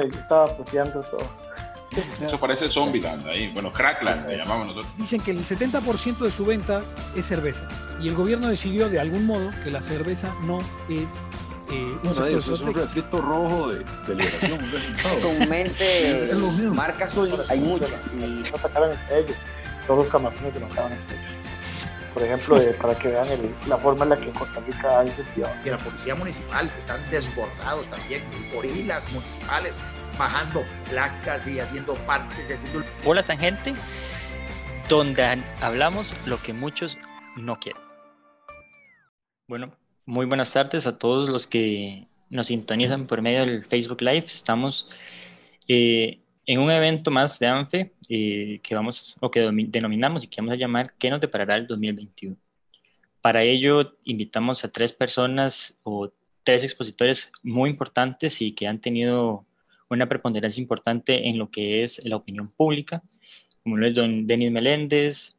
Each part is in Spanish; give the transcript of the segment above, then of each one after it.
estaba puteando todo. Eso parece Zombieland ahí, bueno, Crackland le llamamos nosotros. Dicen que el 70% de su venta es cerveza y el gobierno decidió de algún modo que la cerveza no es eh, un eso es un refrito rojo de, de liberación. Comúnmente, marcas hoy hay muchas. Y no entre ellos. Todos los camarones se mataban entre ellos. Por ejemplo, eh, para que vean el- la forma en la que en Costa Rica hay incentivado. de la policía municipal, que están desbordados también, gorilas municipales, bajando placas y haciendo partes y haciendo Hola Tangente, donde hablamos lo que muchos no quieren. Bueno, muy buenas tardes a todos los que nos sintonizan por medio del Facebook Live. Estamos eh, en un evento más de ANFE eh, que vamos o que denominamos y que vamos a llamar ¿Qué nos deparará el 2021? Para ello invitamos a tres personas o tres expositores muy importantes y que han tenido una preponderancia importante en lo que es la opinión pública, como lo es don Denis Meléndez,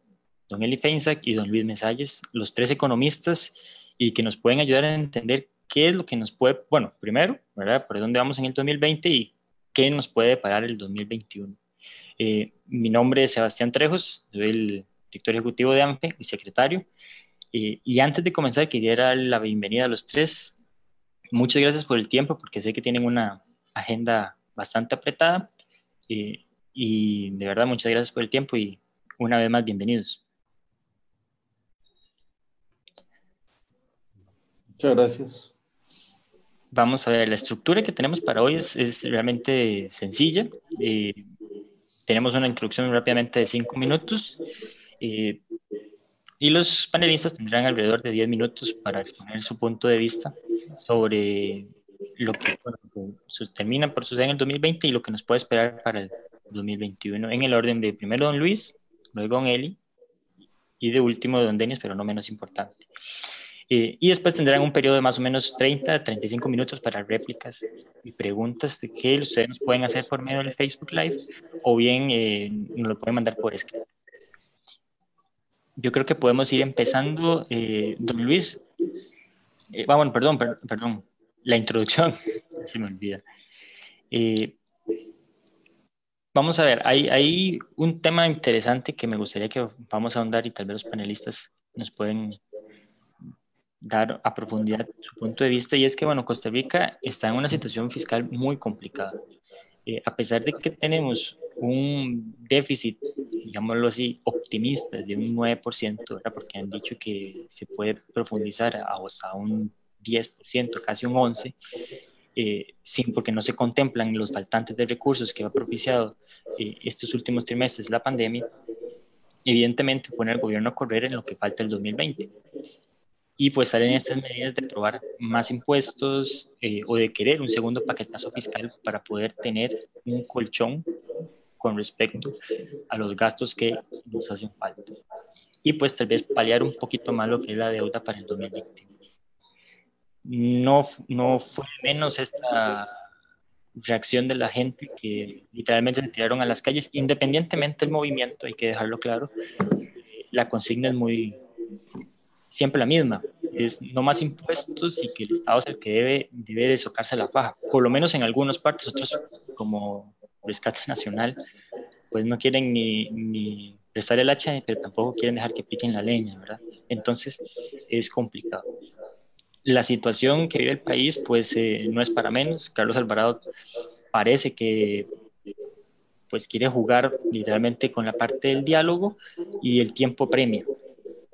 don Eli Feinsack y don Luis Mesalles, los tres economistas y que nos pueden ayudar a entender qué es lo que nos puede, bueno, primero, ¿verdad? Por dónde vamos en el 2020 y qué nos puede parar el 2021. Eh, mi nombre es Sebastián Trejos, soy el director ejecutivo de ANFE y secretario. Eh, y antes de comenzar, quería dar la bienvenida a los tres. Muchas gracias por el tiempo, porque sé que tienen una agenda bastante apretada. Eh, y de verdad, muchas gracias por el tiempo y una vez más, bienvenidos. Muchas gracias. Vamos a ver, la estructura que tenemos para hoy es, es realmente sencilla. Eh, tenemos una introducción rápidamente de cinco minutos y los panelistas tendrán alrededor de 10 minutos para exponer su punto de vista sobre lo que, bueno, termina por suceder en el 2020 y lo que nos puede esperar para el 2021 en el orden de primero don Luis, luego don Eli y de último don Denis, pero no menos importante. Eh, y después tendrán un periodo de más o menos 30 a 35 minutos para réplicas y preguntas que ustedes nos pueden hacer por medio del Facebook Live o bien eh, nos lo pueden mandar por escrito. Yo creo que podemos ir empezando. eh, don Luis, eh, ah, perdón, per- perdón, la introducción, se me olvida. Eh, vamos a ver, hay, hay un tema interesante que me gustaría que vamos a ahondar y tal vez los panelistas nos pueden dar a profundidad su punto de vista y es que, bueno, Costa Rica está en una situación fiscal muy complicada. Eh, a pesar de que tenemos un déficit, digámoslo así, optimista de un 9%, ¿verdad? porque han dicho que se puede profundizar a, hasta un 10%, casi un 11%, eh, sin porque no se contemplan los faltantes de recursos que ha propiciado eh, estos últimos trimestres la pandemia, evidentemente pone al gobierno a correr en lo que falta el 2020 y pues salen estas medidas de aprobar más impuestos eh, o de querer un segundo paquetazo fiscal para poder tener un colchón con respecto a los gastos que nos hacen falta. Y pues tal vez paliar un poquito más lo que es la deuda para el 2020. No, no fue menos esta reacción de la gente que literalmente se tiraron a las calles, independientemente del movimiento, hay que dejarlo claro. La consigna es muy, siempre la misma, es no más impuestos y que el Estado es el que debe, debe de socarse la faja, por lo menos en algunas partes, otros como Rescate Nacional, pues no quieren ni, ni prestar el hacha, pero tampoco quieren dejar que piquen la leña, ¿verdad? Entonces es complicado. La situación que vive el país, pues eh, no es para menos. Carlos Alvarado parece que pues quiere jugar literalmente con la parte del diálogo y el tiempo premia.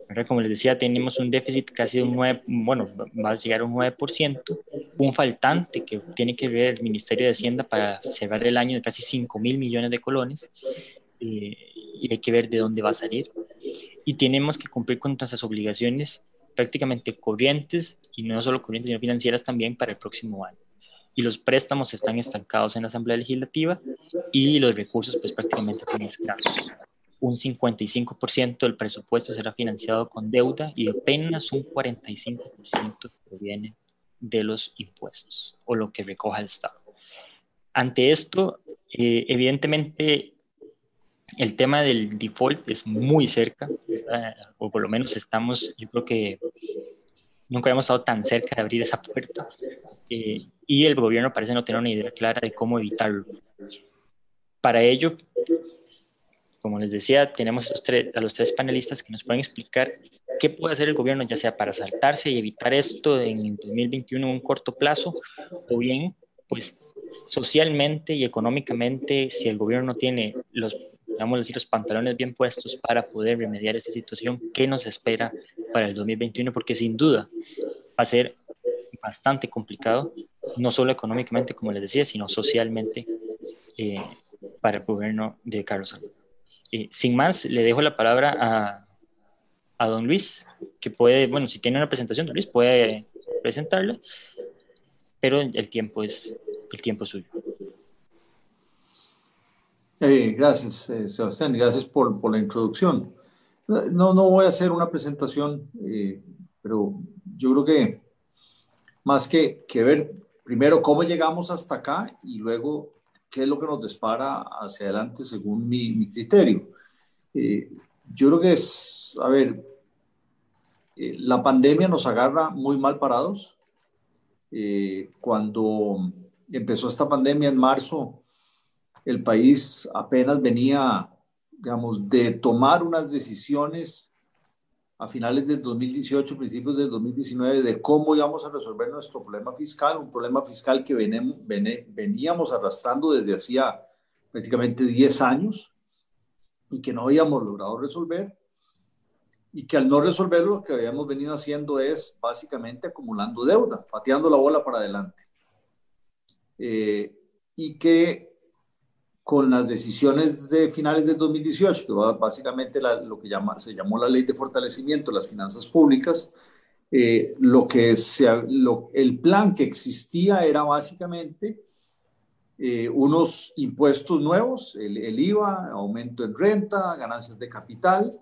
¿Verdad? Como les decía, tenemos un déficit casi de un 9, bueno, va a llegar a un 9%, un faltante que tiene que ver el Ministerio de Hacienda para cerrar el año de casi 5 mil millones de colones, eh, y hay que ver de dónde va a salir. Y tenemos que cumplir con nuestras obligaciones prácticamente corrientes, y no solo corrientes, sino financieras también para el próximo año. Y los préstamos están estancados en la Asamblea Legislativa y los recursos pues prácticamente están escasos un 55% del presupuesto será financiado con deuda y apenas un 45% proviene de los impuestos o lo que recoja el Estado. Ante esto, eh, evidentemente, el tema del default es muy cerca, ¿verdad? o por lo menos estamos, yo creo que nunca habíamos estado tan cerca de abrir esa puerta eh, y el gobierno parece no tener una idea clara de cómo evitarlo. Para ello, como les decía, tenemos a los tres panelistas que nos pueden explicar qué puede hacer el gobierno, ya sea para saltarse y evitar esto en 2021 en un corto plazo, o bien, pues socialmente y económicamente, si el gobierno tiene los, decir, los pantalones bien puestos para poder remediar esta situación, ¿qué nos espera para el 2021? Porque sin duda va a ser bastante complicado, no solo económicamente, como les decía, sino socialmente eh, para el gobierno de Carlos Alvarado. Eh, sin más, le dejo la palabra a, a don Luis, que puede, bueno, si tiene una presentación, don Luis puede presentarla, pero el tiempo es el tiempo suyo. Eh, gracias, eh, Sebastián, gracias por, por, la introducción. No, no voy a hacer una presentación, eh, pero yo creo que más que, que ver primero cómo llegamos hasta acá y luego qué es lo que nos dispara hacia adelante según mi, criterio. yo creo que es, a ver, la pandemia nos agarra muy mal parados. cuando empezó esta pandemia en marzo, el país apenas venía, digamos, de tomar unas decisiones a finales del 2018, principios del 2019, de cómo íbamos a resolver nuestro problema fiscal, un problema fiscal que veníamos arrastrando desde hacía prácticamente 10 años y que no habíamos logrado resolver y que al no resolverlo lo que habíamos venido haciendo es básicamente acumulando deuda, pateando la bola para adelante. Eh, y que con las decisiones de finales del 2018, que básicamente lo que llama, se llamó la ley de fortalecimiento de las finanzas públicas, eh, lo que se, el plan que existía era básicamente eh, unos impuestos nuevos, el, IVA, aumento en renta, ganancias de capital,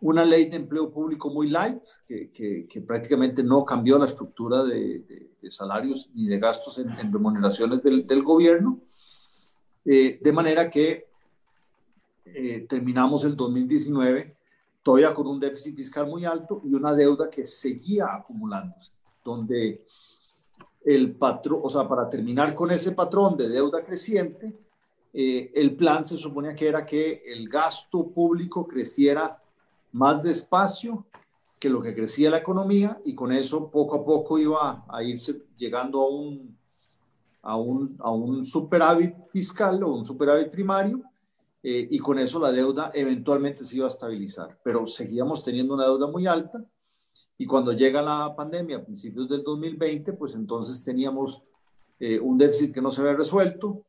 una ley de empleo público muy light, que, que, prácticamente no cambió la estructura de, de salarios ni de gastos en, remuneraciones del, del gobierno, eh, de manera que eh, terminamos el 2019 todavía con un déficit fiscal muy alto y una deuda que seguía acumulándose, donde el patrón, o sea, para terminar con ese patrón de deuda creciente, eh, el plan se suponía que era que el gasto público creciera más despacio que lo que crecía la economía y con eso poco a poco iba a irse llegando a un, a un, a un superávit fiscal o un superávit primario eh, y con eso la deuda eventualmente se iba a estabilizar. Pero seguíamos teniendo una deuda muy alta y cuando llega la pandemia a principios del 2020, pues entonces teníamos eh, un déficit que no se había resuelto,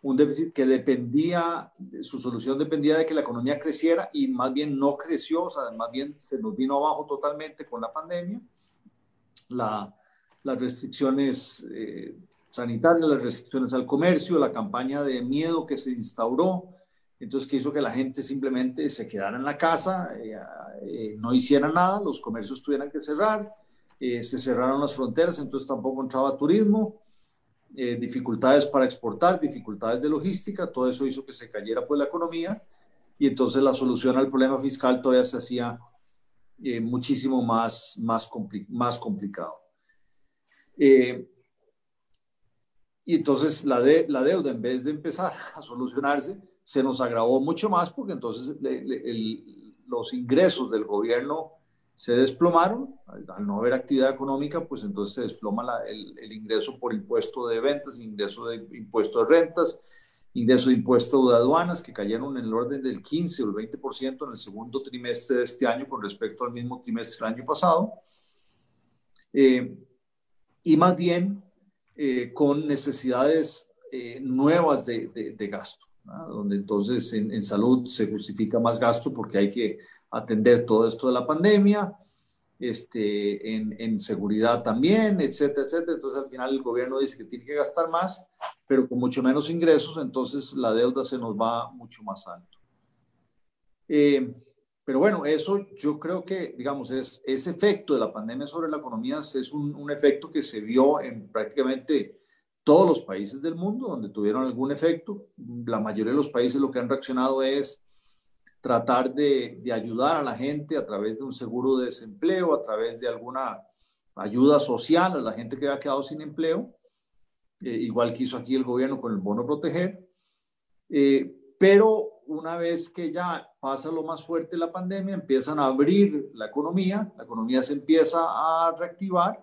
un déficit que dependía, su solución dependía de que la economía creciera y más bien no creció, o sea, más bien se nos vino abajo totalmente con la pandemia. La, las restricciones eh, sanitarias, las restricciones al comercio, la campaña de miedo que se instauró, entonces que hizo que la gente simplemente se quedara en la casa, eh, eh, no hiciera nada, los comercios tuvieran que cerrar, se cerraron las fronteras, entonces tampoco entraba turismo eh, dificultades para exportar, dificultades de logística, todo eso hizo que se cayera pues la economía y entonces la solución al problema fiscal todavía se hacía eh, muchísimo más, más, más complicado. Eh, y entonces la, de, la deuda, en vez de empezar a solucionarse, se nos agravó mucho más porque entonces los ingresos del gobierno se desplomaron, al, no haber actividad económica, pues entonces se desploma el, ingreso por impuesto de ventas, ingreso de impuesto de rentas, ingreso de impuesto de aduanas, que cayeron en el orden del 15 o el 20% en el segundo trimestre de este año con respecto al mismo trimestre del año pasado. Eh, y más bien eh, con necesidades eh, nuevas de, de, gasto, donde entonces en, en salud se justifica más gasto porque hay que atender todo esto de la pandemia, este, en, en, seguridad también, etcétera, etcétera. Entonces al final el gobierno dice que tiene que gastar más, pero con mucho menos ingresos, entonces la deuda se nos va mucho más alto. Eh, pero bueno, eso yo creo que, digamos, es, ese efecto de la pandemia sobre la economía es un, efecto que se vio en prácticamente todos los países del mundo donde tuvieron algún efecto. La mayoría de los países lo que han reaccionado es tratar de, ayudar a la gente a través de un seguro de desempleo, a través de alguna ayuda social a la gente que había quedado sin empleo, eh, igual que hizo aquí el gobierno con el bono proteger. Eh, pero una vez que ya pasa lo más fuerte la pandemia, empiezan a abrir la economía, la economía se empieza a reactivar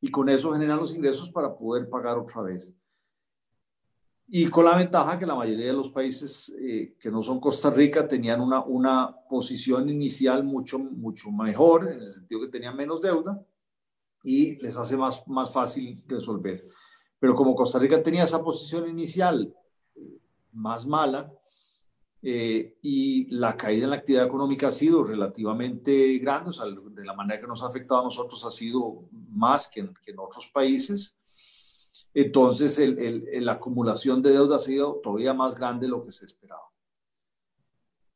y con eso generan los ingresos para poder pagar otra vez. Y con la ventaja que la mayoría de los países eh, que no son Costa Rica tenían una, una posición inicial mucho, mucho mejor, en el sentido que tenían menos deuda y les hace más, más fácil resolver. Pero como Costa Rica tenía esa posición inicial más mala, eh, y la caída en la actividad económica ha sido relativamente grande, o sea, de la manera que nos ha afectado a nosotros ha sido más que en, que en otros países. Entonces, el, el, la acumulación de deuda ha sido todavía más grande de lo que se esperaba.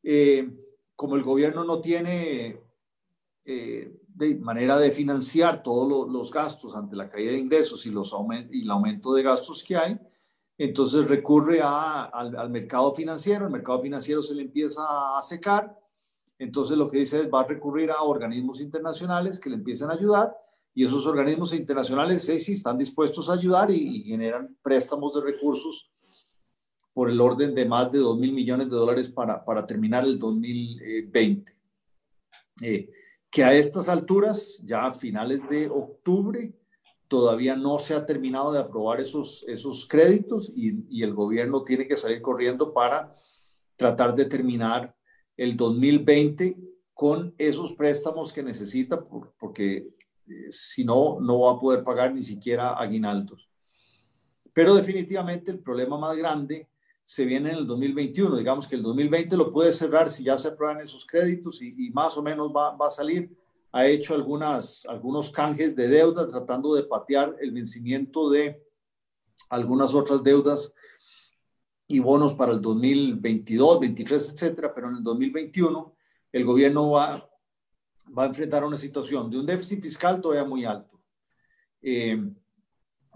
Eh, como el gobierno no tiene eh, de manera de financiar todos los, los gastos ante la caída de ingresos y, los aument y el aumento de gastos que hay, entonces recurre al, mercado financiero, el mercado financiero se le empieza a secar, entonces lo que dice es va a recurrir a organismos internacionales que le empiezan a ayudar y esos organismos internacionales sí, están dispuestos a ayudar y, generan préstamos de recursos por el orden de más de 2 mil millones de dólares para, para terminar el 2020. Eh, que a estas alturas, ya a finales de octubre, todavía no se ha terminado de aprobar esos, esos créditos y, el gobierno tiene que salir corriendo para tratar de terminar el 2020 con esos préstamos que necesita, porque eh, si no, no va a poder pagar ni siquiera aguinaldos. Pero definitivamente el problema más grande se viene en el 2021. Digamos que el 2020 lo puede cerrar si ya se aprueban esos créditos y, más o menos va, va a salir ha hecho algunas, algunos canjes de deuda tratando de patear el vencimiento de algunas otras deudas y bonos para el 2022, 23, etcétera, pero en el 2021 el gobierno va, va a enfrentar una situación de un déficit fiscal todavía muy alto, eh,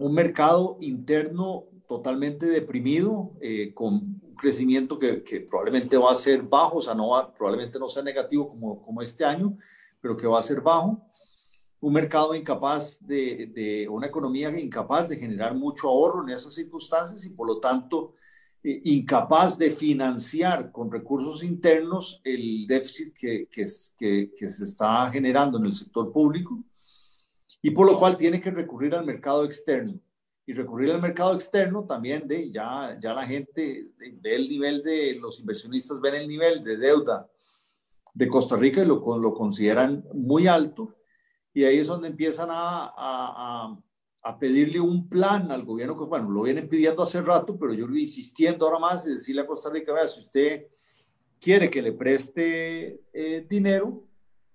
un mercado interno totalmente deprimido, eh, con un crecimiento que, que, probablemente va a ser bajo, o sea, no va, probablemente no sea negativo como, como este año, pero que va a ser bajo. Un mercado incapaz de, de una economía incapaz de generar mucho ahorro en esas circunstancias y por lo tanto eh, incapaz de financiar con recursos internos el déficit que, que, que, se está generando en el sector público y por lo cual tiene que recurrir al mercado externo y recurrir al mercado externo también de ya, ya la gente ve el nivel de los inversionistas ven el nivel de deuda de Costa Rica y lo, lo consideran muy alto. Y ahí es donde empiezan a, a, a, pedirle un plan al gobierno, que bueno, lo vienen pidiendo hace rato, pero yo lo insistiendo ahora más y decirle a Costa Rica, vea, si usted quiere que le preste eh, dinero,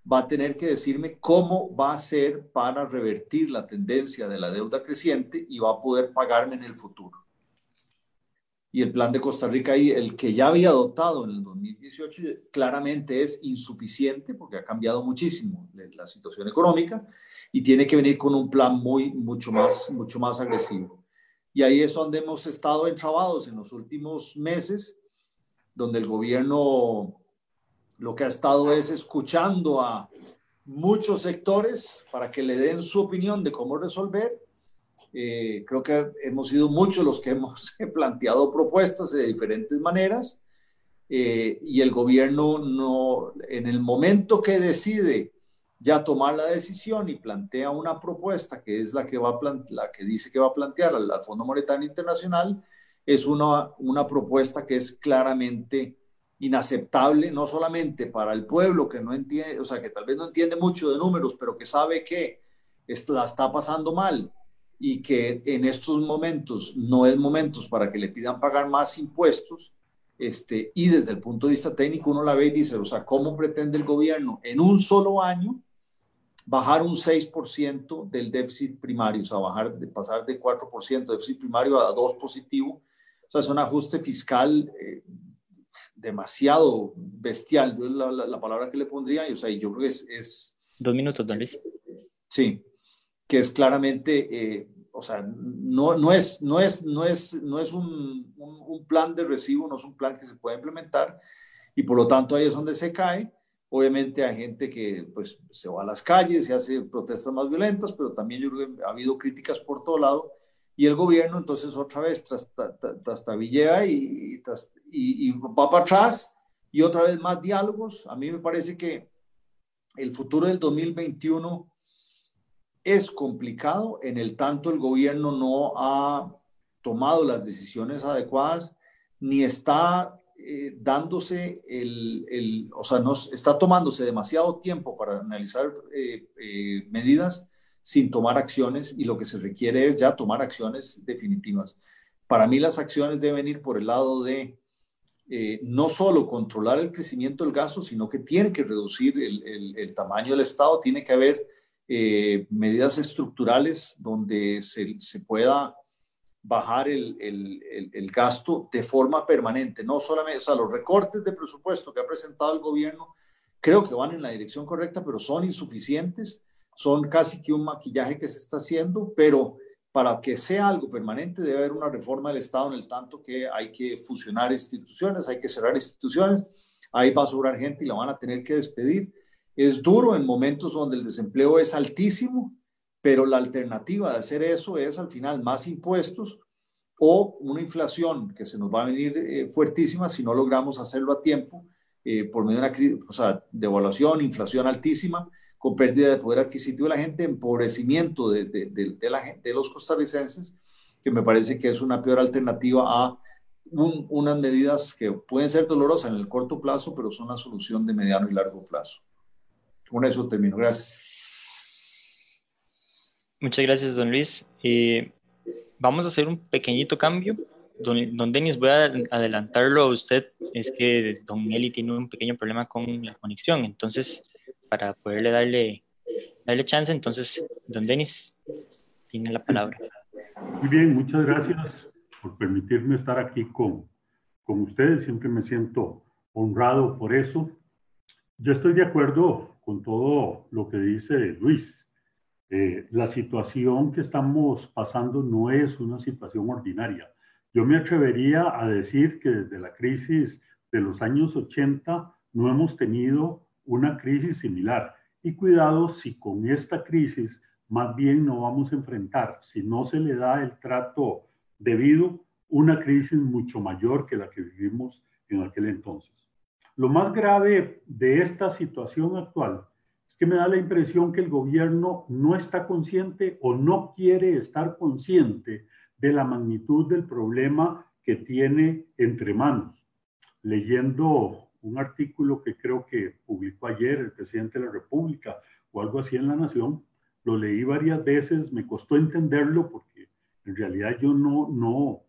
va a tener que decirme cómo va a ser para revertir la tendencia de la deuda creciente y va a poder pagarme en el futuro y el plan de Costa Rica ahí, el que ya había adoptado en el 2018, claramente es insuficiente porque ha cambiado muchísimo la situación económica y tiene que venir con un plan muy, mucho más, mucho más agresivo. Y ahí es donde hemos estado entrabados en los últimos meses, donde el gobierno lo que ha estado es escuchando a muchos sectores para que le den su opinión de cómo resolver eh, creo que hemos sido muchos los que hemos planteado propuestas de diferentes maneras eh, y el gobierno no, en el momento que decide ya tomar la decisión y plantea una propuesta que es la que, va a la que dice que va a plantear al, Fondo Monetario Internacional, es una, una propuesta que es claramente inaceptable, no solamente para el pueblo que no entiende, o sea, que tal vez no entiende mucho de números, pero que sabe que la está pasando mal, y que en estos momentos no es momentos para que le pidan pagar más impuestos, este, y desde el punto de vista técnico uno la ve y dice, o sea, ¿cómo pretende el gobierno en un solo año bajar un 6% del déficit primario, o sea, bajar, de pasar de 4% de déficit primario a 2 positivo? O sea, es un ajuste fiscal eh, demasiado bestial, yo es la, la, palabra que le pondría, y, o sea, yo creo que es... es Dos minutos, Luis. Sí, que es claramente, eh, o sea, no, no, es, no, es, no, es, no es un, un, plan de recibo, no es un plan que se pueda implementar y por lo tanto ahí es donde se cae, Obviamente hay gente que pues, se va a las calles y hace protestas más violentas, pero también yo creo que ha habido críticas por todo lado. Y el gobierno entonces otra vez trastabillea y, y, y va para atrás y otra vez más diálogos. A mí me parece que el futuro del 2021 es complicado en el tanto el gobierno no ha tomado las decisiones adecuadas ni está eh, dándose el, el, o sea, no, está tomándose demasiado tiempo para analizar eh, eh, medidas sin tomar acciones y lo que se requiere es ya tomar acciones definitivas. Para mí las acciones deben ir por el lado de no solo controlar el crecimiento del gasto, sino que tiene que reducir el, el tamaño del Estado, tiene que haber medidas estructurales donde se, pueda bajar el, el, el, gasto de forma permanente, no solamente, o sea, los recortes de presupuesto que ha presentado el gobierno creo que van en la dirección correcta, pero son insuficientes, son casi que un maquillaje que se está haciendo, pero para que sea algo permanente debe haber una reforma del Estado en el tanto que hay que fusionar instituciones, hay que cerrar instituciones, ahí va a sobrar gente y la van a tener que despedir. Es duro en momentos donde el desempleo es altísimo, pero la alternativa de hacer eso es al final más impuestos o una inflación que se nos va a venir eh, fuertísima si no logramos hacerlo a tiempo eh, por medio de una devaluación, inflación altísima, con pérdida de poder adquisitivo de la gente, empobrecimiento de los costarricenses, que me parece que es una peor alternativa a unas medidas que pueden ser dolorosas en el corto plazo, pero son la solución de mediano y largo plazo. Con eso termino. Gracias. Muchas gracias, don Luis. Eh, vamos a hacer un pequeñito cambio. Don, don, Denis, voy a adelantarlo a usted. Es que don Eli tiene un pequeño problema con la conexión. Entonces, para poderle darle, darle chance, entonces, don Denis, tiene la palabra. Muy bien, muchas gracias por permitirme estar aquí con, con ustedes. Siempre me siento honrado por eso. Yo estoy de acuerdo con todo lo que dice Luis. Eh, la situación que estamos pasando no es una situación ordinaria. Yo me atrevería a decir que desde la crisis de los años 80 no hemos tenido una crisis similar. Y cuidado si con esta crisis más bien no vamos a enfrentar, si no se le da el trato debido, una crisis mucho mayor que la que vivimos en aquel entonces. Lo más grave de esta situación actual que me da la impresión que el gobierno no está consciente o no quiere estar consciente de la magnitud del problema que tiene entre manos. Leyendo un artículo que creo que publicó ayer el presidente de la República o algo así en La Nación, lo leí varias veces, me costó entenderlo porque en realidad yo no, no,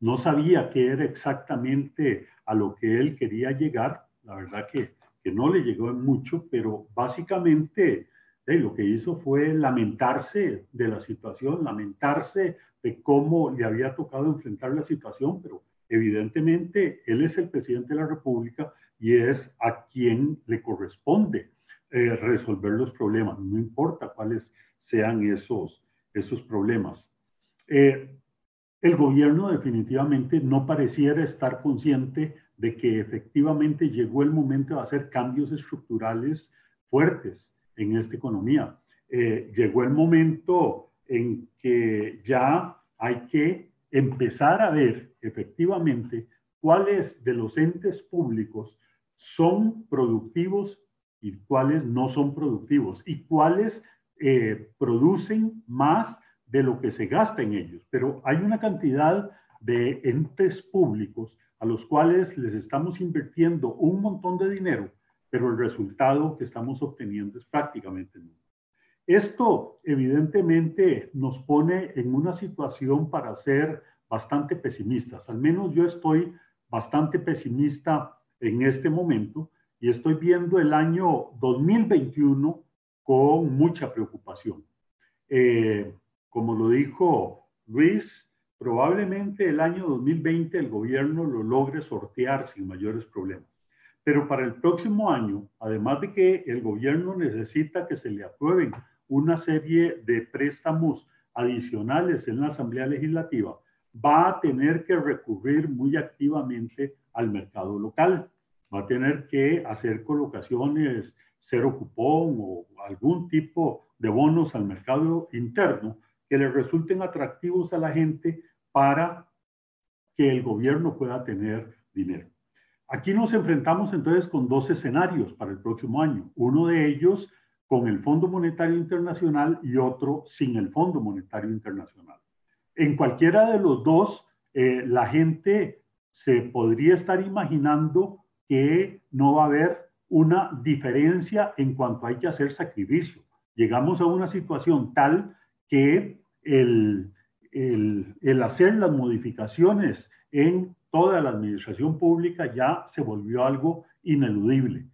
no sabía qué era exactamente a lo que él quería llegar. La verdad que que no le llegó mucho, pero básicamente lo que hizo fue lamentarse de la situación, lamentarse de cómo le había tocado enfrentar la situación, pero evidentemente él es el presidente de la República y es a quien le corresponde eh, resolver los problemas, no importa cuáles sean esos, esos problemas. Eh, el gobierno definitivamente no pareciera estar consciente de que efectivamente llegó el momento de hacer cambios estructurales fuertes en esta economía. Eh, llegó el momento en que ya hay que empezar a ver efectivamente cuáles de los entes públicos son productivos y cuáles no son productivos y cuáles eh, producen más de lo que se gasta en ellos. Pero hay una cantidad de entes públicos a los cuales les estamos invirtiendo un montón de dinero, pero el resultado que estamos obteniendo es prácticamente nulo. Esto evidentemente nos pone en una situación para ser bastante pesimistas. Al menos yo estoy bastante pesimista en este momento y estoy viendo el año 2021 con mucha preocupación. Eh, como lo dijo Luis, Probablemente el año 2020 el gobierno lo logre sortear sin mayores problemas. Pero para el próximo año, además de que el gobierno necesita que se le aprueben una serie de préstamos adicionales en la Asamblea Legislativa, va a tener que recurrir muy activamente al mercado local. va a tener que hacer colocaciones cero cupón o algún tipo de bonos al mercado interno que le resulten atractivos a la gente para que el gobierno pueda tener dinero. Aquí nos enfrentamos entonces con dos escenarios para el próximo año. Uno de ellos con el Fondo Monetario Internacional y otro sin el Fondo Monetario Internacional. En cualquiera de los dos, eh, la gente se podría estar imaginando que no va a haber una diferencia en cuanto hay que hacer sacrificio. Llegamos a una situación tal que el, el, hacer las modificaciones en toda la administración pública ya se volvió algo ineludible.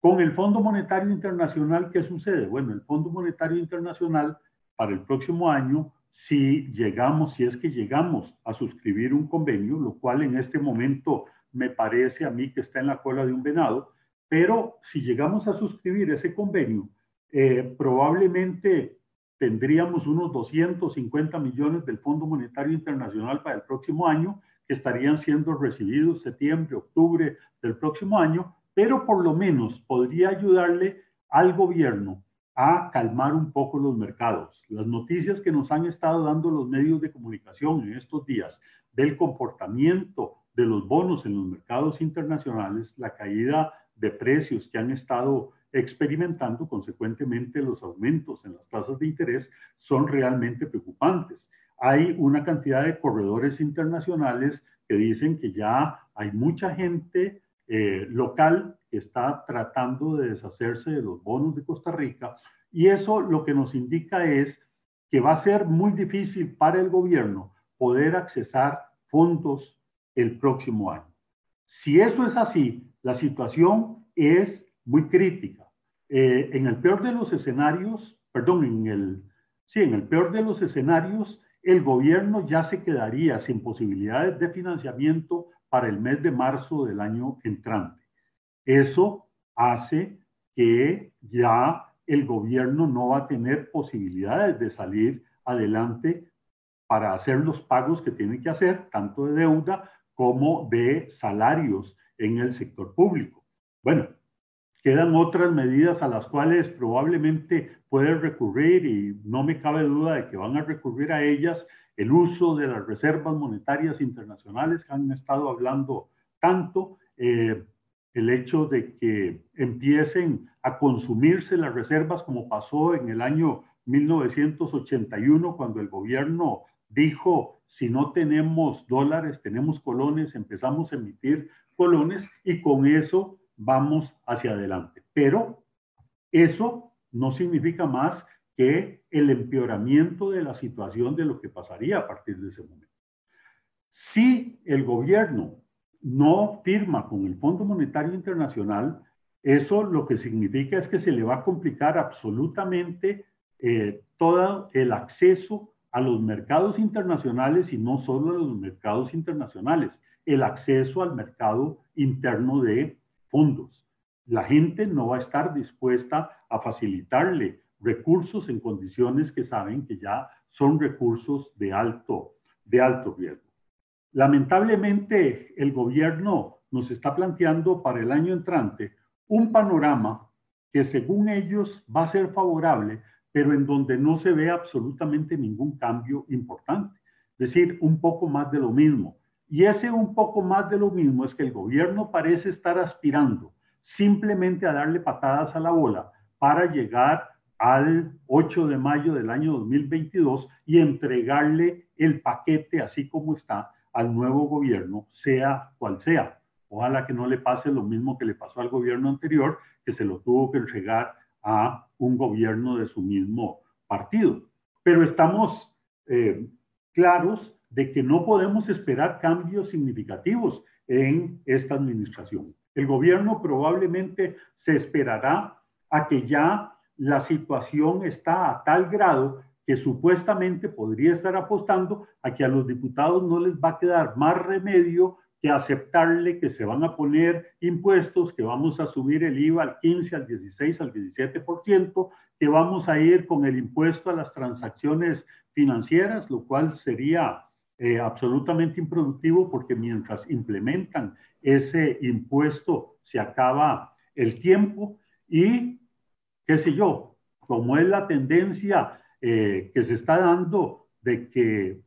Con el Fondo Monetario Internacional, ¿qué sucede? Bueno, el Fondo Monetario Internacional para el próximo año, si llegamos, si es que llegamos a suscribir un convenio, lo cual en este momento me parece a mí que está en la cola de un venado, pero si llegamos a suscribir ese convenio, eh, probablemente tendríamos unos 250 millones del Fondo Monetario Internacional para el próximo año que estarían siendo recibidos septiembre, octubre del próximo año, pero por lo menos podría ayudarle al gobierno a calmar un poco los mercados. Las noticias que nos han estado dando los medios de comunicación en estos días del comportamiento de los bonos en los mercados internacionales, la caída de precios que han estado experimentando, consecuentemente los aumentos en las tasas de interés son realmente preocupantes. Hay una cantidad de corredores internacionales que dicen que ya hay mucha gente eh, local que está tratando de deshacerse de los bonos de Costa Rica y eso lo que nos indica es que va a ser muy difícil para el gobierno poder accesar fondos el próximo año. Si eso es así, la situación es muy crítica. Eh, en el peor de los escenarios, perdón, en el, sí, en el peor de los escenarios, el gobierno ya se quedaría sin posibilidades de financiamiento para el mes de marzo del año entrante. Eso hace que ya el gobierno no va a tener posibilidades de salir adelante para hacer los pagos que tiene que hacer, tanto de deuda como de salarios en el sector público. Bueno, quedan otras medidas a las cuales probablemente puede recurrir y no me cabe duda de que van a recurrir a ellas. El uso de las reservas monetarias internacionales que han estado hablando tanto, eh, el hecho de que empiecen a consumirse las reservas como pasó en el año 1981 cuando el gobierno dijo, si no tenemos dólares, tenemos colones, empezamos a emitir colones y con eso vamos hacia adelante. Pero eso no significa más que el empeoramiento de la situación de lo que pasaría a partir de ese momento. Si el gobierno no firma con el Fondo Monetario Internacional, eso lo que significa es que se le va a complicar absolutamente eh, todo el acceso a los mercados internacionales y no solo a los mercados internacionales, el acceso al mercado interno de fondos. La gente no va a estar dispuesta a facilitarle recursos en condiciones que saben que ya son recursos de alto, de alto riesgo. Lamentablemente, el gobierno nos está planteando para el año entrante un panorama que según ellos va a ser favorable, pero en donde no se ve absolutamente ningún cambio importante. Es decir, un poco más de lo mismo. Y ese un poco más de lo mismo es que el gobierno parece estar aspirando simplemente a darle patadas a la bola para llegar al 8 de mayo del año 2022 y entregarle el paquete así como está al nuevo gobierno, sea cual sea. Ojalá que no le pase lo mismo que le pasó al gobierno anterior, que se lo tuvo que entregar a un gobierno de su mismo partido. Pero estamos eh, claros de que no podemos esperar cambios significativos en esta administración. El gobierno probablemente se esperará a que ya la situación está a tal grado que supuestamente podría estar apostando a que a los diputados no les va a quedar más remedio que aceptarle que se van a poner impuestos, que vamos a subir el IVA al 15, al 16, al 17%, que vamos a ir con el impuesto a las transacciones financieras, lo cual sería eh, absolutamente improductivo porque mientras implementan ese impuesto se acaba el tiempo y, qué sé yo, como es la tendencia eh, que se está dando de que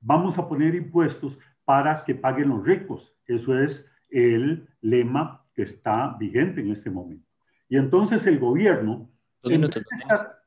vamos a poner impuestos para que paguen los ricos. Eso es el lema que está vigente en este momento. Y entonces el gobierno, en vez, estar,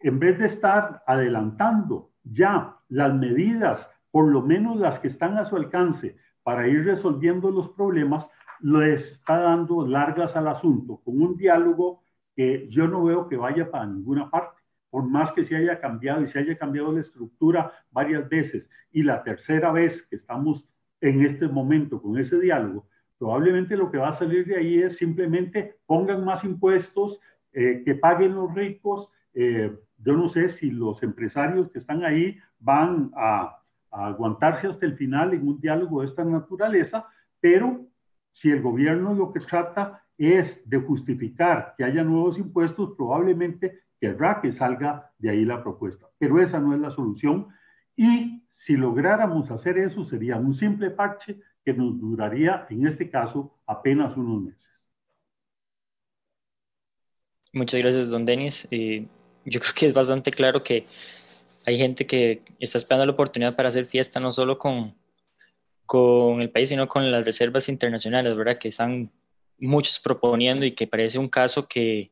en vez de estar adelantando ya las medidas, por lo menos las que están a su alcance, para ir resolviendo los problemas, les está dando largas al asunto, con un diálogo que yo no veo que vaya para ninguna parte, por más que se haya cambiado y se haya cambiado la estructura varias veces, y la tercera vez que estamos en este momento con ese diálogo, probablemente lo que va a salir de ahí es simplemente pongan más impuestos, eh, que paguen los ricos. Eh, yo no sé si los empresarios que están ahí van a, a aguantarse hasta el final en un diálogo de esta naturaleza, pero si el gobierno lo que trata es de justificar que haya nuevos impuestos, probablemente querrá que salga de ahí la propuesta. Pero esa no es la solución. Y si lográramos hacer eso, sería un simple parche que nos duraría, en este caso, apenas unos meses. Muchas gracias, don Denis. Eh, yo creo que es bastante claro que hay gente que está esperando la oportunidad para hacer fiesta, no solo con, con el país, sino con las reservas internacionales, ¿verdad? Que están muchos proponiendo y que parece un caso que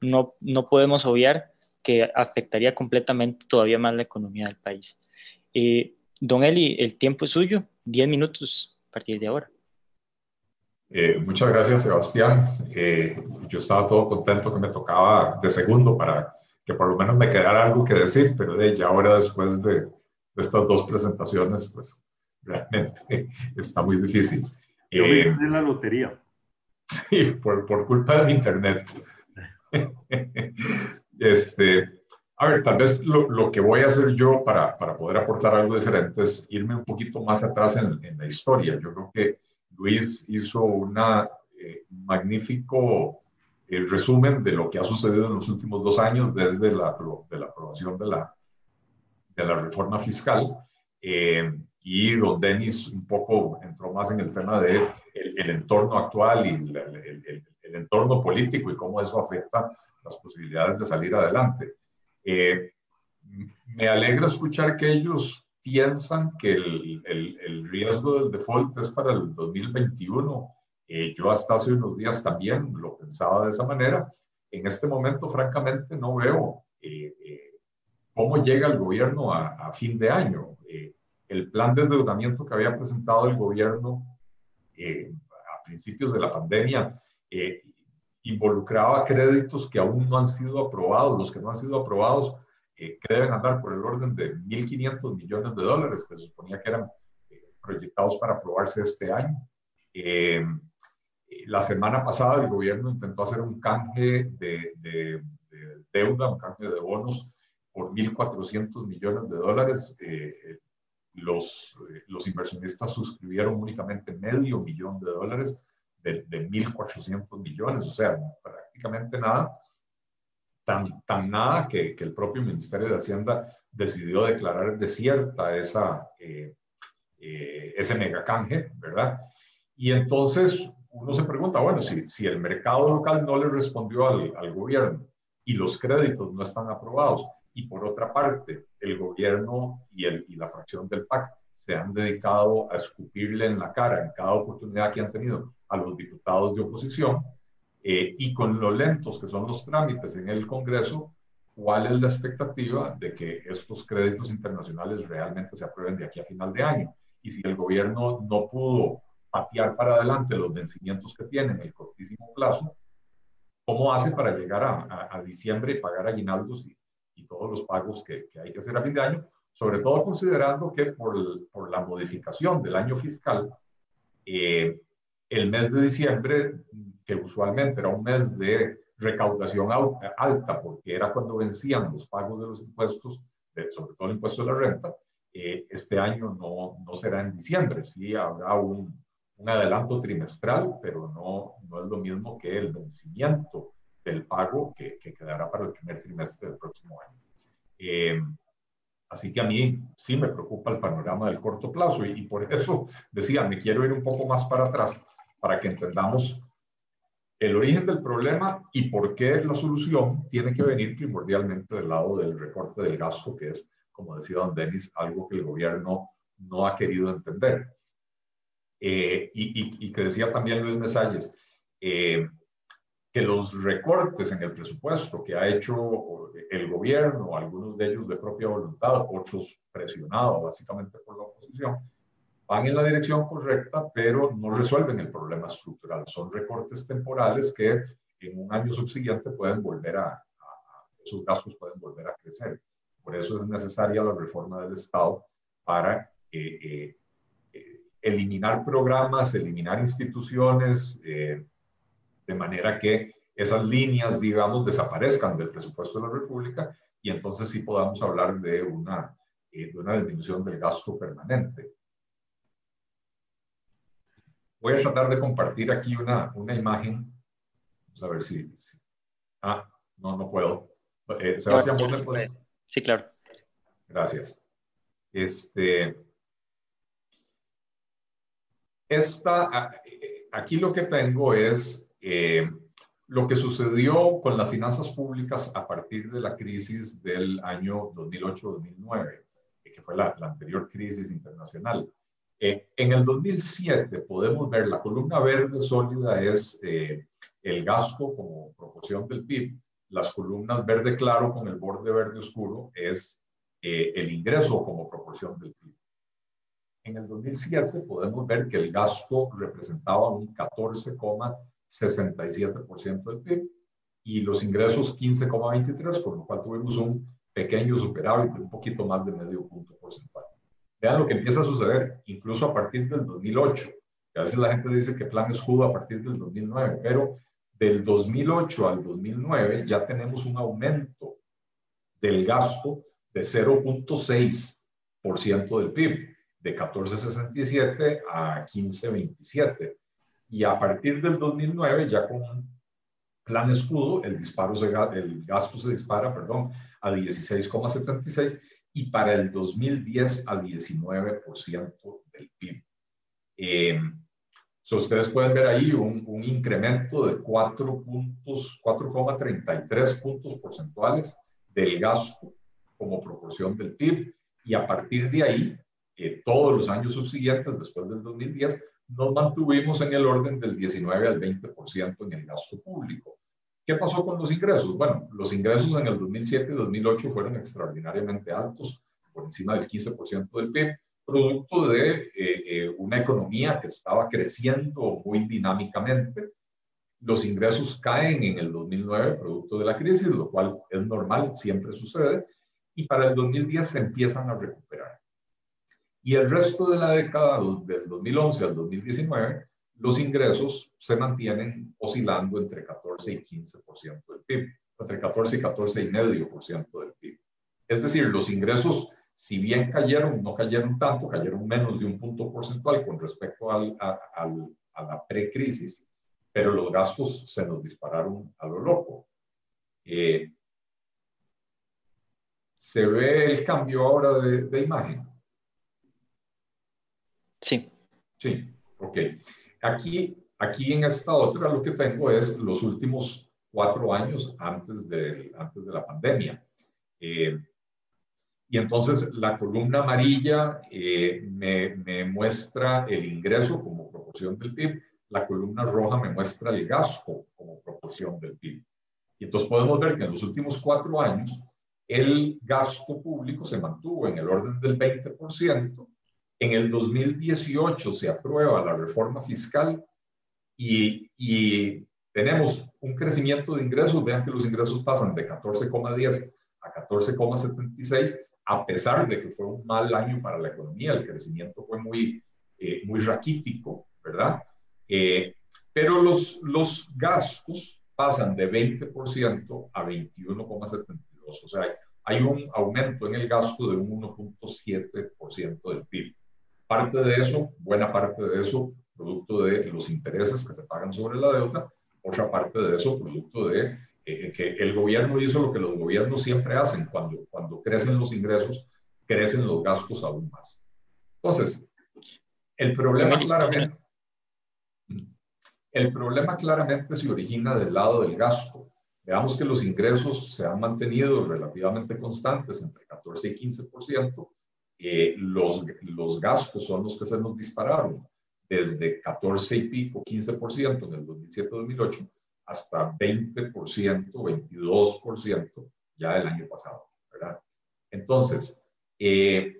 no, no podemos obviar, que afectaría completamente todavía más la economía del país. Eh, don Eli, el tiempo es suyo, 10 minutos a partir de ahora. Eh, muchas gracias, Sebastián. Eh, yo estaba todo contento que me tocaba de segundo para que por lo menos me quedara algo que decir, pero de ya ahora después de, de estas dos presentaciones, pues realmente está muy difícil. Yo eh, en la lotería. Sí, por, por culpa del internet. este, a ver, tal vez lo, lo, que voy a hacer yo para, para poder aportar algo diferente es irme un poquito más atrás en, en la historia. Yo creo que Luis hizo un eh, magnífico eh, resumen de lo que ha sucedido en los últimos dos años desde la, de la aprobación de la, de la reforma fiscal. Eh, y don Denis un poco entró más en el tema de el, entorno actual y el, el, el, entorno político y cómo eso afecta las posibilidades de salir adelante. Eh, me alegra escuchar que ellos piensan que el, riesgo del default es para el 2021. Eh, yo hasta hace unos días también lo pensaba de esa manera. En este momento, francamente, no veo eh, cómo llega el gobierno a, a fin de año el plan de endeudamiento que había presentado el gobierno eh, a principios de la pandemia eh, involucraba créditos que aún no han sido aprobados. Los que no han sido aprobados, eh, que deben andar por el orden de 1.500 millones de dólares, que se suponía que eran proyectados para aprobarse este año. La semana pasada el gobierno intentó hacer un canje de, de deuda, un canje de bonos por 1.400 millones de dólares los, eh, los inversionistas suscribieron únicamente medio millón de dólares de, de 1.400 millones, o sea, prácticamente nada, tan, tan nada que, que, el propio Ministerio de Hacienda decidió declarar desierta esa, eh, eh, ese megacanje, ¿verdad? Y entonces uno se pregunta, bueno, si, si el mercado local no le respondió al, al gobierno y los créditos no están aprobados, y por otra parte, el gobierno y, el, y la fracción del PAC se han dedicado a escupirle en la cara en cada oportunidad que han tenido a los diputados de oposición eh, y con lo lentos que son los trámites en el Congreso, ¿cuál es la expectativa de que estos créditos internacionales realmente se aprueben de aquí a final de año? Y si el gobierno no pudo patear para adelante los vencimientos que tiene en el cortísimo plazo, ¿cómo hace para llegar a, a, a diciembre y pagar aguinaldos y, y todos los pagos que, que, hay que hacer a fin de año, sobre todo considerando que por, el, por la modificación del año fiscal, eh, el mes de diciembre, que usualmente era un mes de recaudación alta, porque era cuando vencían los pagos de los impuestos, sobre todo el impuesto de la renta, eh, este año no, no será en diciembre, sí habrá un, un adelanto trimestral, pero no, no es lo mismo que el vencimiento del pago que, que, quedará para el primer trimestre del próximo año. Eh, Así que a mí sí me preocupa el panorama del corto plazo y, y por eso decía, me quiero ir un poco más para atrás para que entendamos el origen del problema y por qué la solución tiene que venir primordialmente del lado del recorte del gasto, que es, como decía don Denis, algo que el gobierno no ha querido entender. Eh, y, y, que decía también Luis Mesalles, eh, que los recortes en el presupuesto que ha hecho el gobierno, algunos de ellos de propia voluntad, otros presionados básicamente por la oposición, van en la dirección correcta, pero no resuelven el problema estructural. Son recortes temporales que en un año subsiguiente pueden volver a, a esos gastos pueden volver a crecer. Por eso es necesaria la reforma del Estado para eh, eliminar programas, eliminar instituciones, eh, de manera que esas líneas, digamos, desaparezcan del presupuesto de la República y entonces sí podamos hablar de una, eh, de una disminución del gasto permanente. Voy a tratar de compartir aquí una, una imagen. Vamos a ver si, si... Ah, no, no puedo. Eh, Sebastián, ¿vos me puedes? Sí, claro. Gracias. Este, esta, aquí lo que tengo es eh, lo que sucedió con las finanzas públicas a partir de la crisis del año 2008-2009, que fue la, la, anterior crisis internacional. Eh, en el 2007 podemos ver, la columna verde sólida es eh, el gasto como proporción del PIB, las columnas verde claro con el borde verde oscuro es eh, el ingreso como proporción del PIB. En el 2007 podemos ver que el gasto representaba un 14,67% del PIB y los ingresos 15,23%, con lo cual tuvimos un pequeño superávit de un poquito más de medio punto porcentual. Vean lo que empieza a suceder, incluso a partir del 2008. Que a veces la gente dice que plan escudo a partir del 2009, pero del 2008 al 2009 ya tenemos un aumento del gasto de 0.6% del PIB, de 14.67 a 15.27. Y a partir del 2009, ya con un plan escudo, el, disparo se, el gasto se dispara perdón, a 16,76 y para el 2010 al 19% del PIB. Eh, so ustedes pueden ver ahí un, un incremento de 4 puntos, 4,33 puntos porcentuales del gasto como proporción del PIB y a partir de ahí, eh, todos los años subsiguientes, después del 2010, nos mantuvimos en el orden del 19 al 20% en el gasto público. ¿Qué pasó con los ingresos? Bueno, los ingresos en el 2007 y 2008 fueron extraordinariamente altos, por encima del 15% del PIB, producto de eh, eh, una economía que estaba creciendo muy dinámicamente. Los ingresos caen en el 2009, producto de la crisis, lo cual es normal, siempre sucede, y para el 2010 se empiezan a recuperar. Y el resto de la década, del 2011 al 2019, los ingresos se mantienen oscilando entre 14 y 15% del PIB, entre 14 y 14,5% del PIB. Es decir, los ingresos, si bien cayeron, no cayeron tanto, cayeron menos de un punto porcentual con respecto al, a, al, a la precrisis, pero los gastos se nos dispararon a lo loco. Eh, ¿Se ve el cambio ahora de, de, imagen? Sí. Sí, ok. Aquí, aquí en esta otra lo que tengo es los últimos cuatro años antes de, antes de la pandemia. Eh, y entonces la columna amarilla eh, me, me, muestra el ingreso como proporción del PIB, la columna roja me muestra el gasto como proporción del PIB. Y entonces podemos ver que en los últimos cuatro años el gasto público se mantuvo en el orden del 20%. En el 2018 se aprueba la reforma fiscal y, y tenemos un crecimiento de ingresos. Vean que los ingresos pasan de 14,10 a 14,76, a pesar de que fue un mal año para la economía. El crecimiento fue muy, eh, muy raquítico, ¿verdad? Eh, pero los, los gastos pasan de 20% a 21,72. O sea, hay un aumento en el gasto de un 1.7% del PIB. Parte de eso, buena parte de eso, producto de los intereses que se pagan sobre la deuda, otra parte de eso, producto de eh, que el gobierno hizo lo que los gobiernos siempre hacen, cuando, cuando crecen los ingresos, crecen los gastos aún más. Entonces, el problema claramente, el problema claramente se origina del lado del gasto. Veamos que los ingresos se han mantenido relativamente constantes, entre 14 y 15%. Eh, los, los gastos son los que se nos dispararon desde 14 y pico, 15% en el 2007-2008 hasta 20%, 22% ya el año pasado, ¿verdad? Entonces, eh,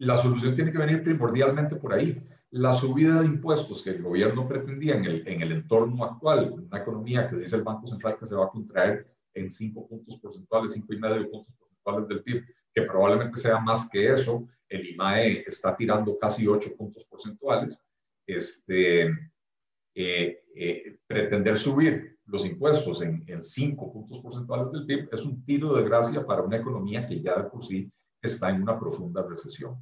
la solución tiene que venir primordialmente por ahí. La subida de impuestos que el gobierno pretendía en el, en el entorno actual, una economía que dice el Banco Central que se va a contraer en 5 puntos porcentuales, 5 y medio puntos porcentuales del PIB, que probablemente sea más que eso, el IMAE está tirando casi 8 puntos porcentuales, este, eh, eh, pretender subir los impuestos en, en 5 puntos porcentuales del PIB es un tiro de gracia para una economía que ya de por sí está en una profunda recesión.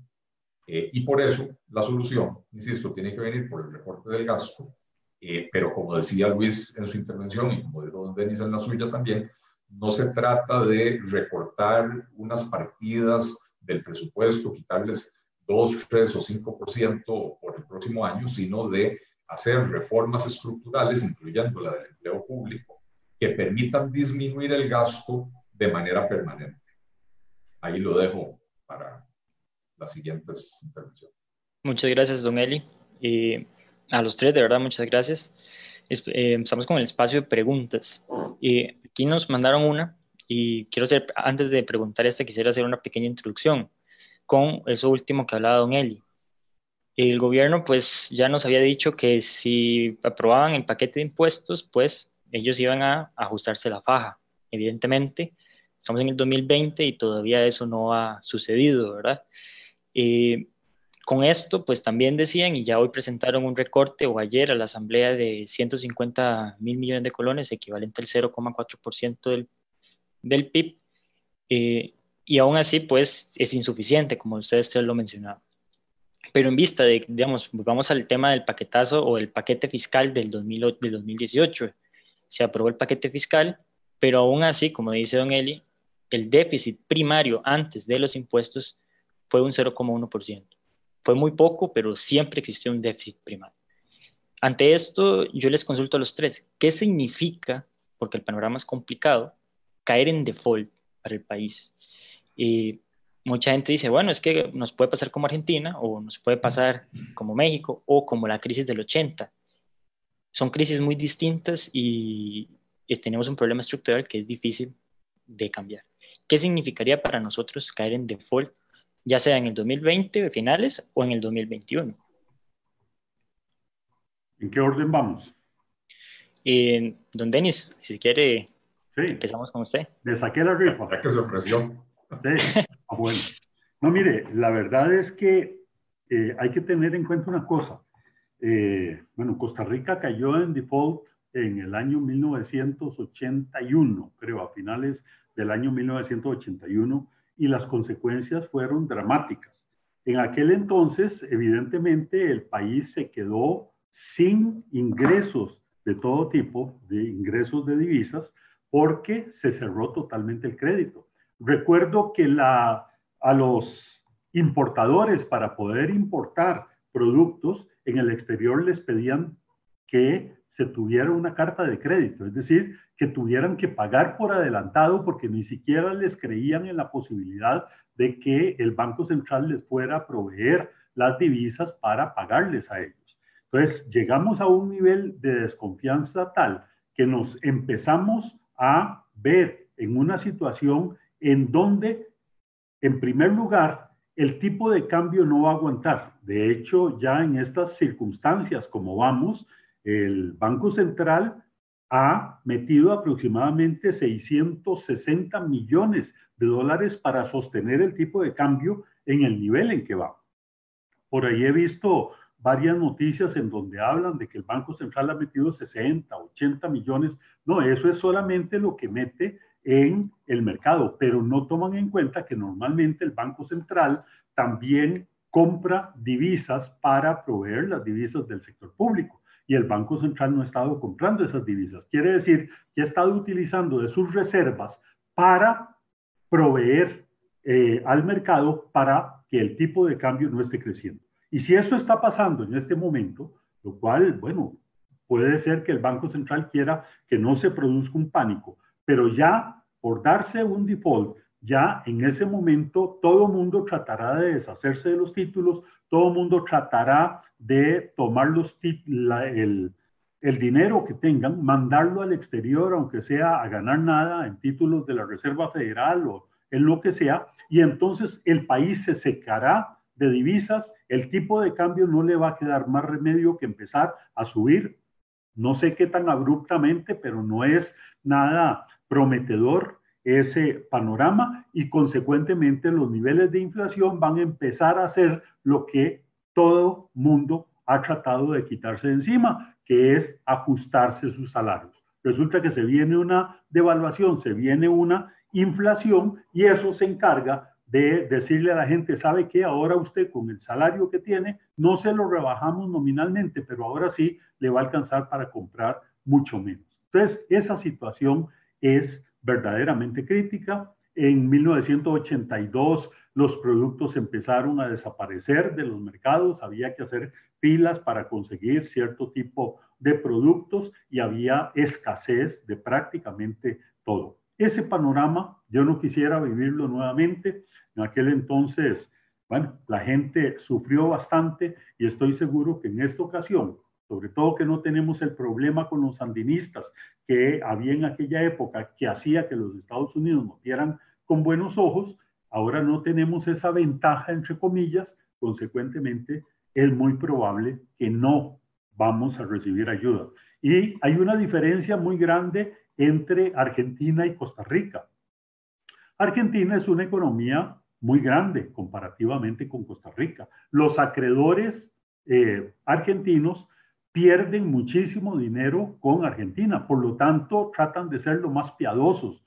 Eh, y por eso la solución, insisto, tiene que venir por el recorte del gasto, eh, pero como decía Luis en su intervención y como dijo Denis en la suya también, no se trata de recortar unas partidas del presupuesto, quitarles 2, 3 o 5% por el próximo año, sino de hacer reformas estructurales, incluyendo la del empleo público, que permitan disminuir el gasto de manera permanente. Ahí lo dejo para las siguientes intervenciones. Muchas gracias, don Eli. y a los tres, de verdad, muchas gracias. Eh, empezamos con el espacio de preguntas. y aquí nos mandaron una y quiero hacer, antes de preguntar esta, quisiera hacer una pequeña introducción con eso último que hablaba don Eli. El gobierno pues ya nos había dicho que si aprobaban el paquete de impuestos, pues ellos iban a ajustarse la faja. Evidentemente, Estamos en el 2020 y todavía eso no ha sucedido, ¿verdad? Eh, con esto, pues también decían, y ya hoy presentaron un recorte, o ayer a la Asamblea de 150 mil millones de colones, equivalente al 0,4% del, del PIB, eh, y aún así, pues es insuficiente, como ustedes lo mencionaban. Pero en vista de, digamos, vamos al tema del paquetazo o el paquete fiscal del, 2000, del 2018, se aprobó el paquete fiscal, pero aún así, como dice don Eli, el déficit primario antes de los impuestos fue un 0,1%. Fue muy poco, pero siempre existió un déficit primario. Ante esto, yo les consulto a los tres, ¿qué significa, porque el panorama es complicado, caer en default para el país? Y mucha gente dice, bueno, es que nos puede pasar como Argentina, o nos puede pasar como México, o como la crisis del 80. Son crisis muy distintas y tenemos un problema estructural que es difícil de cambiar. ¿Qué significaría para nosotros caer en default, ya sea en el 2020 finales o en el 2021? ¿En qué orden vamos? Eh, don Denis, si quiere, empezamos con usted. Le saqué la rifa. ¡Qué sorpresión! Sí, ah, bueno. No, mire, la verdad es que eh, hay que tener en cuenta una cosa. Eh, bueno, Costa Rica cayó en default en el año 1981, creo, a finales del año 1981 y las consecuencias fueron dramáticas. En aquel entonces, evidentemente, el país se quedó sin ingresos de todo tipo, de ingresos de divisas, porque se cerró totalmente el crédito. Recuerdo que la, a los importadores para poder importar productos en el exterior les pedían que se tuviera una carta de crédito, es decir, que tuvieran que pagar por adelantado porque ni siquiera les creían en la posibilidad de que el Banco Central les fuera a proveer las divisas para pagarles a ellos. Entonces, llegamos a un nivel de desconfianza tal que nos empezamos a ver en una situación en donde, en primer lugar, el tipo de cambio no va a aguantar. De hecho, ya en estas circunstancias como vamos, el Banco Central ha metido aproximadamente 660 millones de dólares para sostener el tipo de cambio en el nivel en que va. Por ahí he visto varias noticias en donde hablan de que el Banco Central ha metido 60, 80 millones. No, eso es solamente lo que mete en el mercado, pero no toman en cuenta que normalmente el Banco Central también compra divisas para proveer las divisas del sector público y el Banco Central no ha estado comprando esas divisas. Quiere decir que ha estado utilizando de sus reservas para proveer eh, al mercado para que el tipo de cambio no esté creciendo. Y si eso está pasando en este momento, lo cual, bueno, puede ser que el Banco Central quiera que no se produzca un pánico, pero ya por darse un default, ya en ese momento todo mundo tratará de deshacerse de los títulos, todo mundo tratará de tomar los el, el dinero que tengan, mandarlo al exterior, aunque sea a ganar nada en títulos de la Reserva Federal o en lo que sea, y entonces el país se secará de divisas, el tipo de cambio no le va a quedar más remedio que empezar a subir. No sé qué tan abruptamente, pero no es nada prometedor ese panorama y consecuentemente los niveles de inflación van a empezar a ser lo que todo mundo ha tratado de quitarse de encima, que es ajustarse sus salarios. Resulta que se viene una devaluación, se viene una inflación y eso se encarga de decirle a la gente, sabe que ahora usted con el salario que tiene, no se lo rebajamos nominalmente, pero ahora sí le va a alcanzar para comprar mucho menos. Entonces, esa situación es verdaderamente crítica. En 1982 los productos empezaron a desaparecer de los mercados, había que hacer filas para conseguir cierto tipo de productos y había escasez de prácticamente todo. Ese panorama yo no quisiera vivirlo nuevamente. En aquel entonces, bueno, la gente sufrió bastante y estoy seguro que en esta ocasión, sobre todo que no tenemos el problema con los sandinistas que había en aquella época que hacía que los Estados Unidos nos vieran con buenos ojos, ahora no tenemos esa ventaja, entre comillas, consecuentemente es muy probable que no vamos a recibir ayuda. Y hay una diferencia muy grande entre Argentina y Costa Rica. Argentina es una economía muy grande comparativamente con Costa Rica. Los acreedores eh, argentinos pierden muchísimo dinero con Argentina, por lo tanto tratan de ser lo más piadosos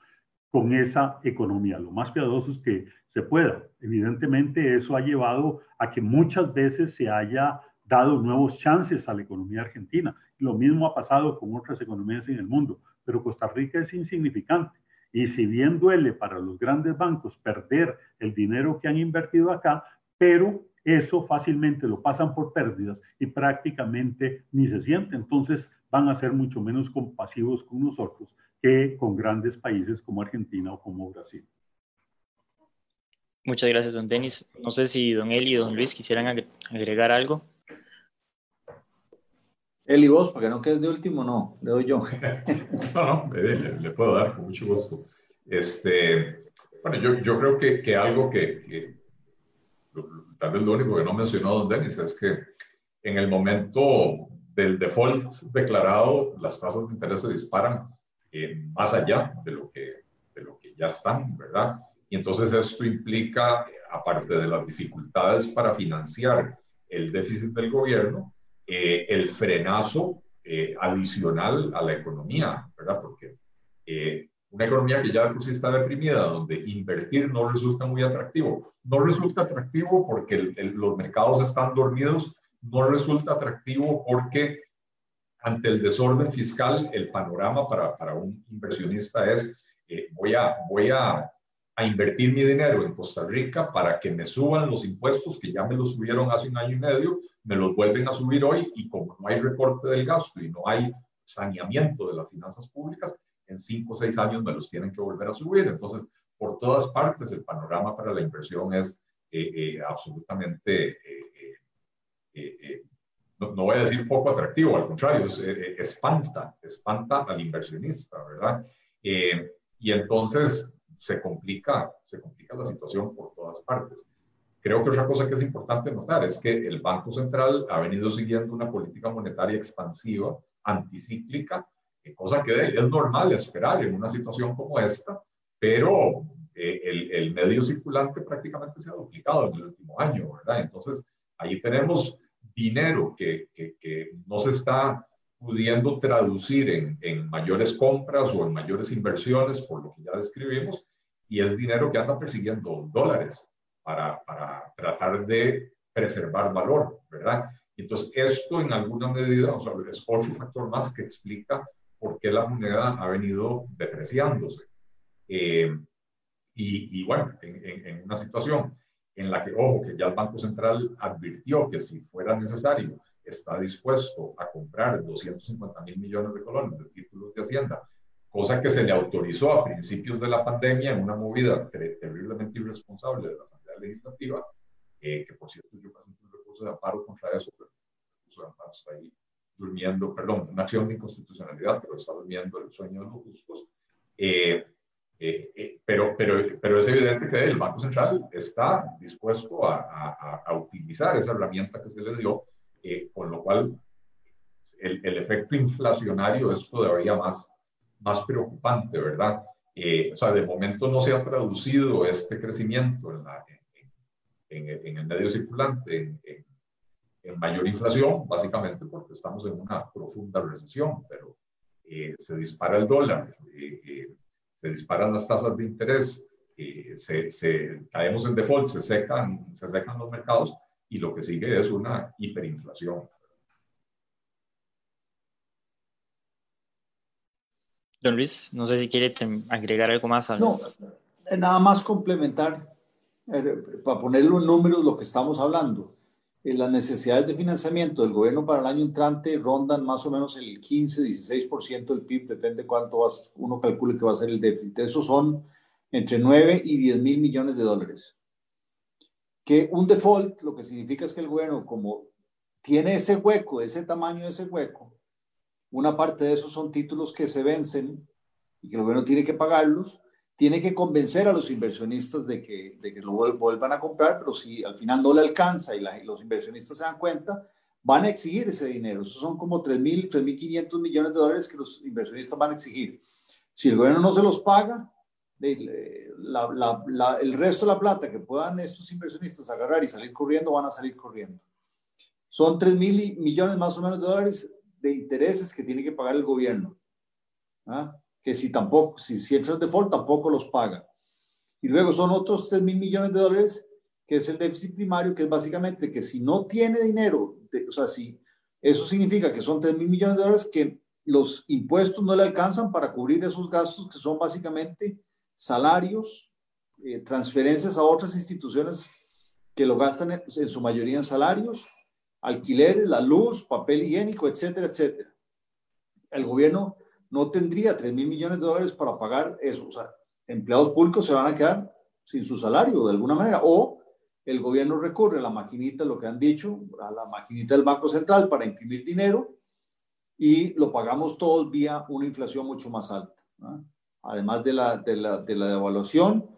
con esa economía, lo más piadosos que se pueda. Evidentemente eso ha llevado a que muchas veces se haya dado nuevos chances a la economía argentina. Lo mismo ha pasado con otras economías en el mundo, pero Costa Rica es insignificante. Y si bien duele para los grandes bancos perder el dinero que han invertido acá, pero eso fácilmente lo pasan por pérdidas y prácticamente ni se siente. Entonces van a ser mucho menos compasivos con nosotros que con grandes países como Argentina o como Brasil. Muchas gracias, don Denis. No sé si don Eli y don Luis quisieran agregar algo. Eli, vos, para que no quedes de último, no, le doy yo. no, no, le, puedo dar con mucho gusto. Este, bueno, yo, yo creo que, que algo que, que tal vez lo único que no mencionó don Denis es que en el momento del default declarado, las tasas de interés se disparan eh, más allá de lo, que, de lo que ya están, ¿verdad? Y entonces esto implica, aparte de las dificultades para financiar el déficit del gobierno, eh, el frenazo eh, adicional a la economía, ¿verdad? Porque una economía que ya de por sí está deprimida, donde invertir no resulta muy atractivo. No resulta atractivo porque los mercados están dormidos, no resulta atractivo porque ante el desorden fiscal el panorama para, para un inversionista es eh, voy, a, voy a, invertir mi dinero en Costa Rica para que me suban los impuestos que ya me los subieron hace un año y medio, me los vuelven a subir hoy y como no hay recorte del gasto y no hay saneamiento de las finanzas públicas, en cinco o seis años me los tienen que volver a subir. Entonces, por todas partes, el panorama para la inversión es eh, eh, absolutamente, eh, no, no, voy a decir poco atractivo, al contrario, espanta, espanta al inversionista, ¿verdad? y entonces se complica, se complica la situación por todas partes. Creo que otra cosa que es importante notar es que el Banco Central ha venido siguiendo una política monetaria expansiva, anticíclica, cosa que es normal esperar en una situación como esta, pero eh, el, el, medio circulante prácticamente se ha duplicado en el último año, ¿verdad? Entonces, ahí tenemos dinero que, que, que no se está pudiendo traducir en, en, mayores compras o en mayores inversiones, por lo que ya describimos, y es dinero que anda persiguiendo dólares para, para tratar de preservar valor, ¿verdad? Entonces, esto en alguna medida o sea, es otro factor más que explica por qué la moneda ha venido depreciándose. Eh, Y, y bueno, en, en, en, una situación en la que, ojo, que ya el Banco Central advirtió que si fuera necesario, está dispuesto a comprar 250 mil millones de colones de títulos de Hacienda, cosa que se le autorizó a principios de la pandemia en una movida ter terriblemente irresponsable de la Asamblea Legislativa, eh, que por cierto yo presenté un recurso de amparo contra eso, pero el recurso de amparo está ahí durmiendo, perdón, una acción de inconstitucionalidad, pero está durmiendo el sueño de los justos. Eh, eh, eh, pero, pero, pero es evidente que el Banco Central está dispuesto a, a, a utilizar esa herramienta que se le dio, eh, con lo cual el, el, efecto inflacionario es todavía más, más preocupante, ¿verdad? o sea, de momento no se ha traducido este crecimiento en, la, en, en, en el medio circulante en, mayor inflación, básicamente porque estamos en una profunda recesión, pero se dispara el dólar se disparan las tasas de interés, eh, se, se, caemos en default, se secan, se secan los mercados y lo que sigue es una hiperinflación. Don Luis, no sé si quiere agregar algo más. A... No, nada más complementar, eh, para ponerlo en números, lo que estamos hablando. Eh, las necesidades de financiamiento del gobierno para el año entrante rondan más o menos el 15-16% del PIB, depende cuánto uno calcule que va a ser el déficit. Esos son entre 9 y 10 mil millones de dólares. Que un default lo que significa es que el gobierno, como tiene ese hueco, ese tamaño de ese hueco, una parte de esos son títulos que se vencen y que el gobierno tiene que pagarlos, tiene que convencer a los inversionistas de que, de que lo vuelvan a comprar, pero si al final no le alcanza y, la, los inversionistas se dan cuenta, van a exigir ese dinero. Esos son como 3.000, 3.500 millones de dólares que los inversionistas van a exigir. Si el gobierno no se los paga, la, la, la, el resto de la plata que puedan estos inversionistas agarrar y salir corriendo, van a salir corriendo. Son 3.000 millones más o menos de dólares de intereses que tiene que pagar el gobierno. ¿Ah? Que si tampoco, si, si entra el default, tampoco los paga. Y luego son otros 3 mil millones de dólares, que es el déficit primario, que es básicamente que si no tiene dinero, o sea, si eso significa que son 3 mil millones de dólares que los impuestos no le alcanzan para cubrir esos gastos que son básicamente salarios, eh, transferencias a otras instituciones que lo gastan en, en su mayoría en salarios, alquileres, la luz, papel higiénico, etcétera, etcétera. El gobierno no tendría 3 mil millones de dólares para pagar eso. O sea, empleados públicos se van a quedar sin su salario de alguna manera. O el gobierno recurre a la maquinita, lo que han dicho, a la maquinita del Banco Central para imprimir dinero y lo pagamos todos vía una inflación mucho más alta. Además de la, de la, de la devaluación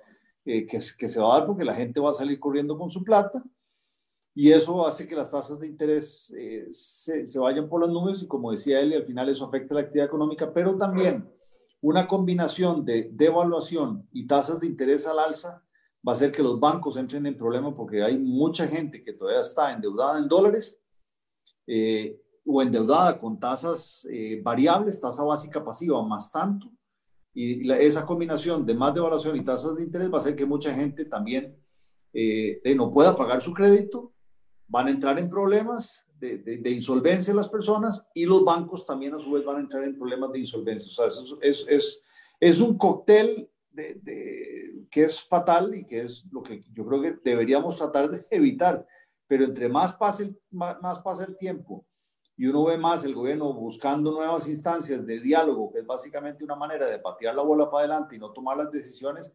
eh, que, que se va a dar porque la gente va a salir corriendo con su plata y eso hace que las tasas de interés eh, se, se, vayan por las nubes y como decía él, al final eso afecta la actividad económica, pero también una combinación de devaluación y tasas de interés al alza va a hacer que los bancos entren en problema porque hay mucha gente que todavía está endeudada en dólares eh, o endeudada con tasas eh, variables, tasa básica pasiva más tanto, y esa combinación de más devaluación y tasas de interés va a hacer que mucha gente también eh, no pueda pagar su crédito van a entrar en problemas de, de, de, insolvencia las personas y los bancos también a su vez van a entrar en problemas de insolvencia. O sea, es, es, es, es un cóctel de, de, que es fatal y que es lo que yo creo que deberíamos tratar de evitar. Pero entre más pase, el, más, más pasa el tiempo y uno ve más el gobierno buscando nuevas instancias de diálogo, que es básicamente una manera de patear la bola para adelante y no tomar las decisiones,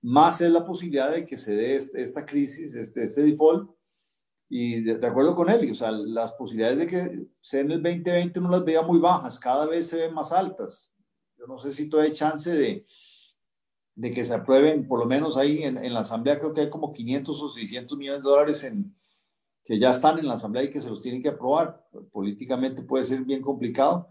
más es la posibilidad de que se dé este, esta crisis, este, este default, y de, de, acuerdo con él, o sea, las posibilidades de que sea en el 2020 no las veía muy bajas, cada vez se ven más altas. Yo no sé si todavía hay chance de, de que se aprueben, por lo menos ahí en, en, la Asamblea creo que hay como 500 o 600 millones de dólares en, que ya están en la Asamblea y que se los tienen que aprobar. Políticamente puede ser bien complicado,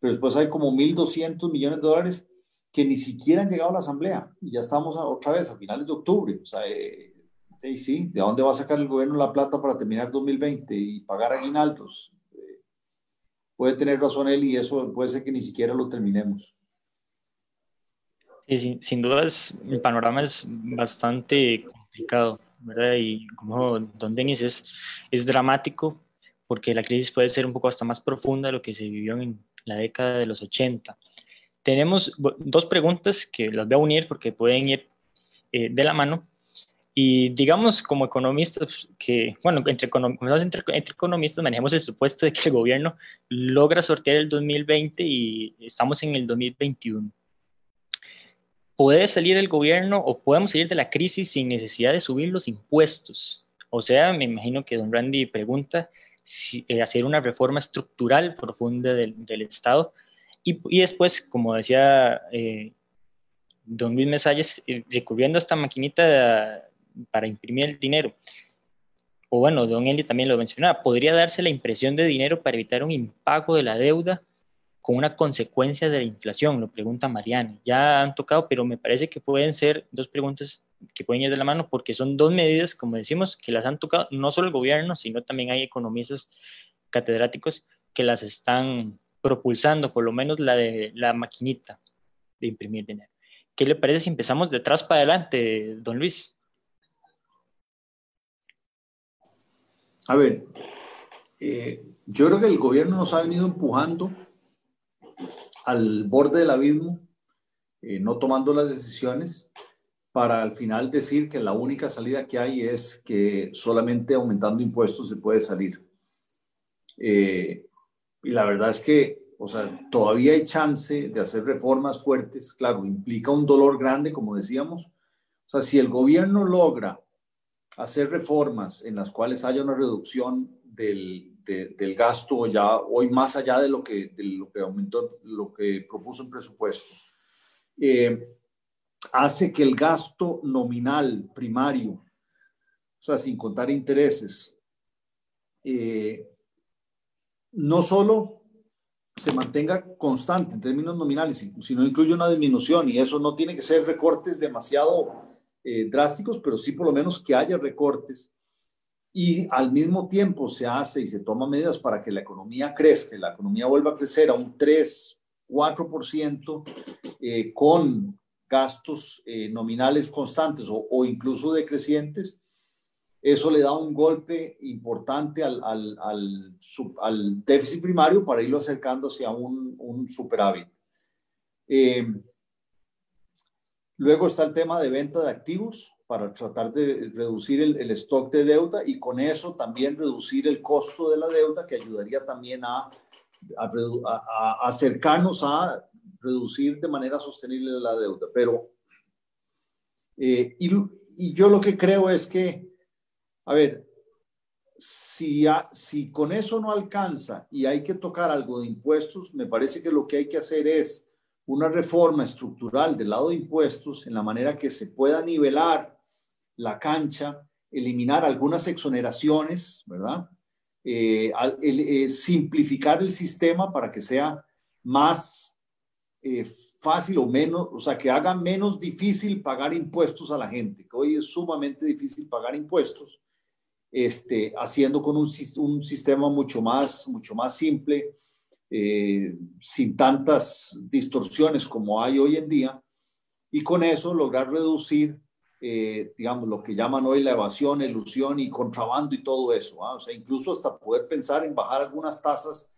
pero después hay como 1.200 millones de dólares que ni siquiera han llegado a la Asamblea. Y ya estamos a, otra vez a finales de octubre. O sea, eh, Sí, sí, ¿de dónde va a sacar el gobierno la plata para terminar 2020 y pagar aguinaldos? Puede tener razón él y eso puede ser que ni siquiera lo terminemos. Sí, sí, sin duda es, el panorama es bastante complicado, ¿verdad? Y como don Denis es, es dramático porque la crisis puede ser un poco hasta más profunda de lo que se vivió en la década de los 80. Tenemos dos preguntas que las voy a unir porque pueden ir eh, de la mano. Y digamos, como economistas, que, bueno, entre, entre, entre, economistas manejamos el supuesto de que el gobierno logra sortear el 2020 y estamos en el 2021. ¿Puede salir el gobierno o podemos salir de la crisis sin necesidad de subir los impuestos? O sea, me imagino que don Randy pregunta si, eh, hacer una reforma estructural profunda del, del Estado. Y, y, después, como decía eh, don Luis Mesalles, eh, recurriendo a esta maquinita para imprimir el dinero, o bueno, don Eli también lo mencionaba, podría darse la impresión de dinero para evitar un impago de la deuda con una consecuencia de la inflación, lo pregunta Mariana. Ya han tocado, pero me parece que pueden ser dos preguntas que pueden ir de la mano porque son dos medidas, como decimos, que las han tocado no solo el gobierno, sino también hay economistas catedráticos que las están propulsando, por lo menos la de la maquinita de imprimir dinero. ¿Qué le parece si empezamos de atrás para adelante, don Luis? A ver, eh, yo creo que el gobierno nos ha venido empujando al borde del abismo, eh, no tomando las decisiones, para al final decir que la única salida que hay es que solamente aumentando impuestos se puede salir. Eh, y la verdad es que, o sea, todavía hay chance de hacer reformas fuertes. Claro, implica un dolor grande, como decíamos. O sea, si el gobierno logra hacer reformas en las cuales haya una reducción del, del gasto ya hoy más allá de lo que, de lo que aumentó, lo que propuso el presupuesto, eh, hace que el gasto nominal primario, o sea, sin contar intereses, eh, no solo se mantenga constante en términos nominales, sino incluye una disminución y eso no tiene que ser recortes demasiado eh, drásticos, pero sí por lo menos que haya recortes y al mismo tiempo se hace y se toma medidas para que la economía crezca, la economía vuelva a crecer a un 3, 4% eh, con gastos eh, nominales constantes o, o, incluso decrecientes, eso le da un golpe importante al, al, al, al déficit primario para irlo acercando hacia un, un superávit. Eh, luego está el tema de venta de activos para tratar de reducir el, stock de deuda y con eso también reducir el costo de la deuda, que ayudaría también a, acercarnos a reducir de manera sostenible la deuda. Pero, eh, y, yo lo que creo es que, a ver, si, si con eso no alcanza y hay que tocar algo de impuestos, me parece que lo que hay que hacer es una reforma estructural del lado de impuestos en la manera que se pueda nivelar la cancha, eliminar algunas exoneraciones, ¿verdad? Eh, eh, simplificar el sistema para que sea más eh, fácil o menos, o sea, que haga menos difícil pagar impuestos a la gente, que hoy es sumamente difícil pagar impuestos, este, haciendo con un, un sistema mucho más, mucho más simple, sin tantas distorsiones como hay hoy en día, y con eso lograr reducir eh, digamos, lo que llaman hoy la evasión, ilusión y contrabando y todo eso. ¿ah? O sea, incluso hasta poder pensar en bajar algunas tasas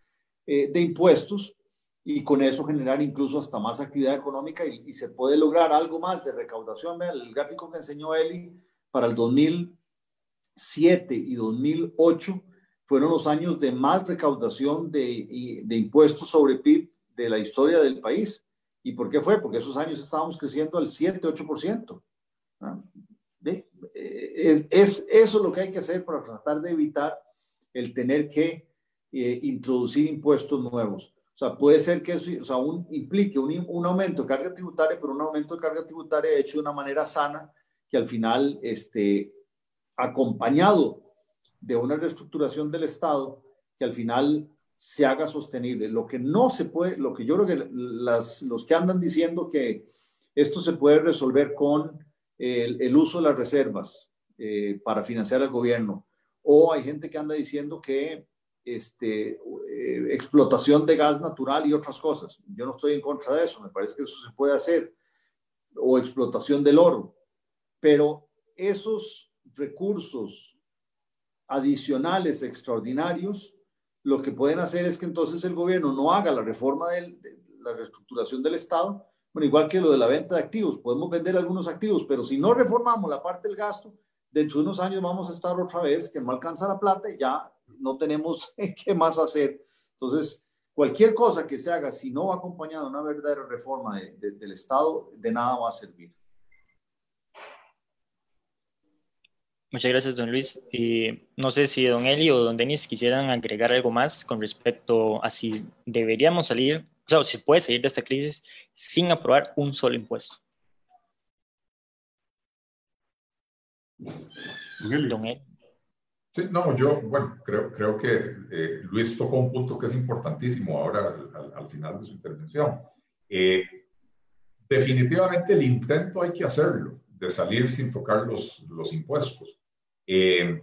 eh, de impuestos y con eso generar incluso hasta más actividad económica y, y, se puede lograr algo más de recaudación. Vean, el gráfico que enseñó Eli para el 2007 y 2008 fueron los años de más recaudación de, de impuestos sobre PIB de la historia del país. ¿Y por qué fue? Porque esos años estábamos creciendo al 7-8%. Es, es, eso lo que hay que hacer para tratar de evitar el tener que eh, introducir impuestos nuevos. O sea, puede ser que eso o sea, un, implique un, un, aumento de carga tributaria, pero un aumento de carga tributaria hecho de una manera sana, que al final, este, acompañado de una reestructuración del Estado, que al final se haga sostenible. Lo que no se puede, lo que yo creo que las, los que andan diciendo que esto se puede resolver con el, uso de las reservas eh, para financiar al gobierno. O hay gente que anda diciendo que este, eh, explotación de gas natural y otras cosas. Yo no estoy en contra de eso, me parece que eso se puede hacer. O explotación del oro. Pero esos recursos adicionales, extraordinarios, lo que pueden hacer es que entonces el gobierno no haga la reforma de la reestructuración del Estado, Bueno, igual que lo de la venta de activos, podemos vender algunos activos, pero si no reformamos la parte del gasto, dentro de unos años vamos a estar otra vez que no alcanza la plata y ya no tenemos qué más hacer. Entonces, cualquier cosa que se haga, si no va acompañada de una verdadera reforma del Estado, de nada va a servir. Muchas gracias, don Luis. Y no sé si don Eli o don Denis quisieran agregar algo más con respecto a si deberíamos salir, o sea, si puede salir de esta crisis sin aprobar un solo impuesto. Don Eli. Sí, no, yo, bueno, creo, creo que eh, Luis tocó un punto que es importantísimo ahora al, final de su intervención. Eh, definitivamente el intento hay que hacerlo, de salir sin tocar los, los impuestos. Eh,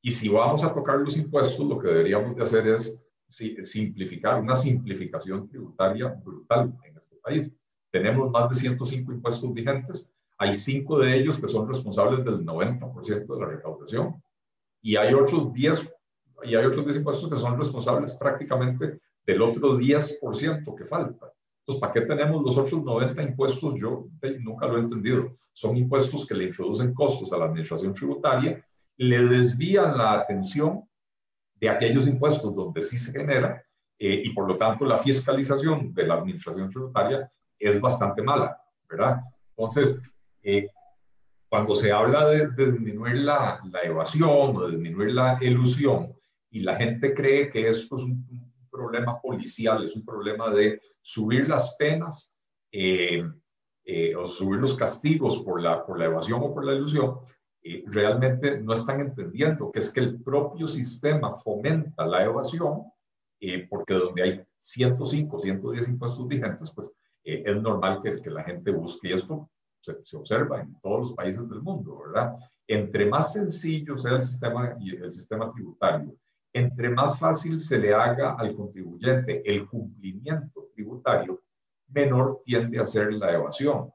y si vamos a tocar los impuestos, lo que deberíamos de hacer es simplificar, una simplificación tributaria brutal en este país. Tenemos más de 105 impuestos vigentes, hay cinco de ellos que son responsables del 90% de la recaudación y hay otros 10 y hay otros 10 impuestos que son responsables prácticamente del otro 10% que falta. Entonces, ¿para qué tenemos los otros 90 impuestos? Yo nunca lo he entendido. Son impuestos que le introducen costos a la administración tributaria le desvían la atención de aquellos impuestos donde sí se genera eh, y por lo tanto la fiscalización de la administración tributaria es bastante mala, ¿verdad? Entonces, eh, cuando se habla de, disminuir la, evasión o de disminuir la ilusión y la gente cree que esto es un, problema policial, es un problema de subir las penas eh, o subir los castigos por la, por la evasión o por la ilusión, eh, realmente no están entendiendo que es que el propio sistema fomenta la evasión, eh, porque donde hay 105, 110 impuestos vigentes, pues eh, es normal que, que, la gente busque, y esto se, se, observa en todos los países del mundo, ¿verdad? Entre más sencillo sea el sistema, el sistema tributario, entre más fácil se le haga al contribuyente el cumplimiento tributario, menor tiende a ser la evasión.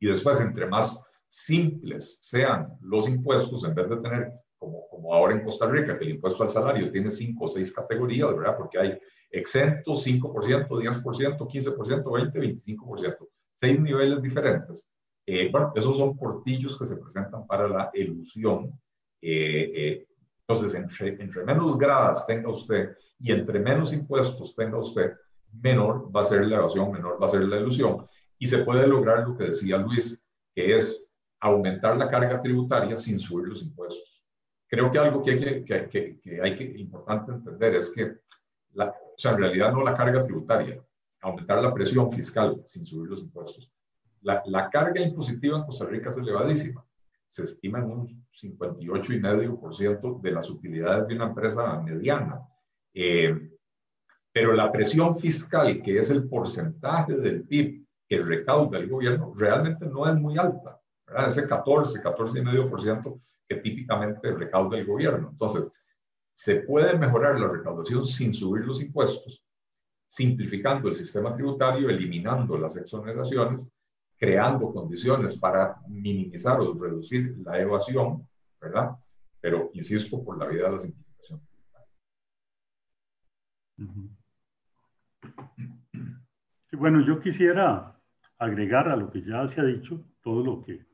Y después, entre más simples sean los impuestos, en vez de tener, como, como ahora en Costa Rica, que el impuesto al salario tiene cinco o seis categorías, ¿verdad? Porque hay exento, 5%, 10%, 15%, 20%, 25%, seis niveles diferentes. Eh, bueno, esos son portillos que se presentan para la ilusión. Eh, eh, entonces, entre, entre menos gradas tenga usted y entre menos impuestos tenga usted, menor va a ser la evasión, menor va a ser la ilusión. Y se puede lograr lo que decía Luis, que es aumentar la carga tributaria sin subir los impuestos. Creo que algo que hay que, importante entender es que, la, o sea, en realidad no la carga tributaria, aumentar la presión fiscal sin subir los impuestos. La, la carga impositiva en Costa Rica es elevadísima. Se estima en un 58,5% de las utilidades de una empresa mediana. Eh, pero la presión fiscal, que es el porcentaje del PIB que recauda el gobierno, realmente no es muy alta. Ese 14, 14,5% que típicamente recauda el gobierno. Entonces, se puede mejorar la recaudación sin subir los impuestos, simplificando el sistema tributario, eliminando las exoneraciones, creando condiciones para minimizar o reducir la evasión, ¿verdad? Pero insisto, por la vía de la simplificación Sí, bueno, yo quisiera agregar a lo que ya se ha dicho, todo lo que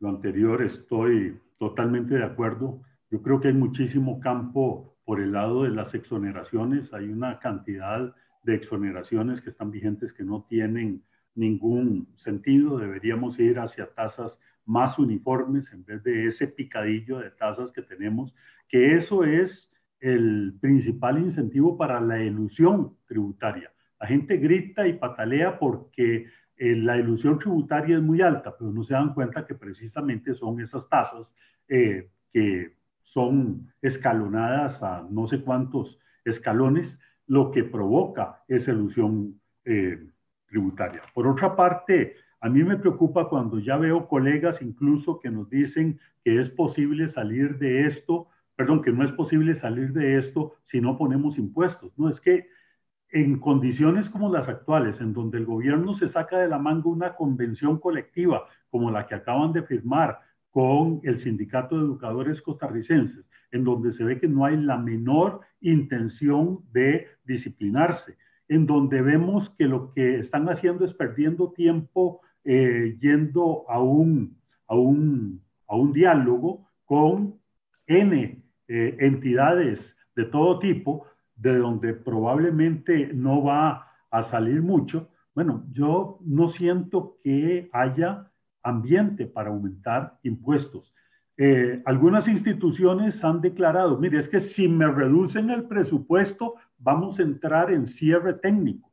lo anterior estoy totalmente de acuerdo. Yo creo que hay muchísimo campo por el lado de las exoneraciones. Hay una cantidad de exoneraciones que están vigentes que no tienen ningún sentido. Deberíamos ir hacia tasas más uniformes en vez de ese picadillo de tasas que tenemos, que eso es el principal incentivo para la ilusión tributaria. La gente grita y patalea porque eh, la ilusión tributaria es muy alta, pero no se dan cuenta que precisamente son esas tasas eh, que son escalonadas a no sé cuántos escalones, lo que provoca esa ilusión eh, tributaria. Por otra parte, a mí me preocupa cuando ya veo colegas incluso que nos dicen que es posible salir de esto, perdón, que no es posible salir de esto si no ponemos impuestos. No, es que en condiciones como las actuales, en donde el gobierno se saca de la manga una convención colectiva como la que acaban de firmar con el Sindicato de Educadores Costarricenses, en donde se ve que no hay la menor intención de disciplinarse, en donde vemos que lo que están haciendo es perdiendo tiempo eh, yendo a un, a, un, a un diálogo con N eh, entidades de todo tipo, de donde probablemente no va a salir mucho, bueno, yo no siento que haya ambiente para aumentar impuestos. Eh, algunas instituciones han declarado, mire, es que si me reducen el presupuesto, vamos a entrar en cierre técnico.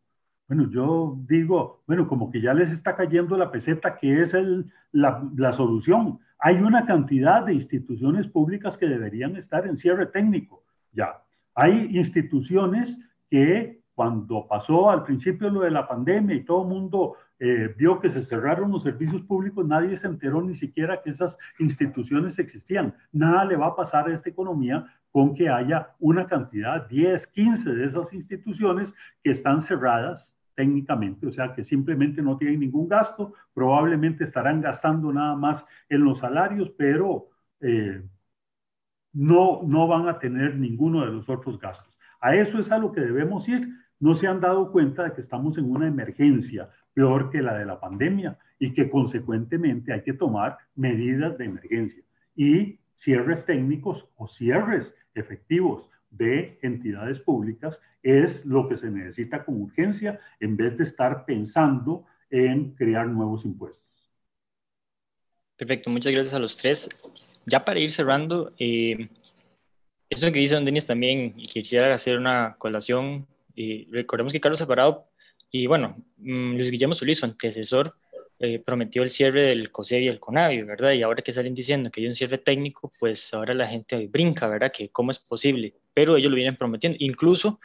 Bueno, yo digo, bueno, como que ya les está cayendo la peseta, que es el, la, la solución. Hay una cantidad de instituciones públicas que deberían estar en cierre técnico, ya. Hay instituciones que cuando pasó al principio lo de la pandemia y todo el mundo eh, vio que se cerraron los servicios públicos, nadie se enteró ni siquiera que esas instituciones existían. Nada le va a pasar a esta economía con que haya una cantidad, 10, 15 de esas instituciones que están cerradas técnicamente, o sea que simplemente no tienen ningún gasto, probablemente estarán gastando nada más en los salarios, pero eh, no, no van a tener ninguno de los otros gastos. A eso es a lo que debemos ir. No se han dado cuenta de que estamos en una emergencia peor que la de la pandemia y que consecuentemente hay que tomar medidas de emergencia y cierres técnicos o cierres efectivos de entidades públicas es lo que se necesita con urgencia en vez de estar pensando en crear nuevos impuestos. Perfecto, muchas gracias a los tres. Ya para ir cerrando, eh, eso que dice Don Denis también, y quisiera hacer una colación, y recordemos que Carlos Alvarado, y bueno, mm, Luis Guillermo Solís, su antecesor, eh, prometió el cierre del COSEB y el CONAVI, ¿verdad? Y ahora que salen diciendo que hay un cierre técnico, pues ahora la gente brinca, ¿verdad? Que cómo es posible, pero ellos lo vienen prometiendo, incluso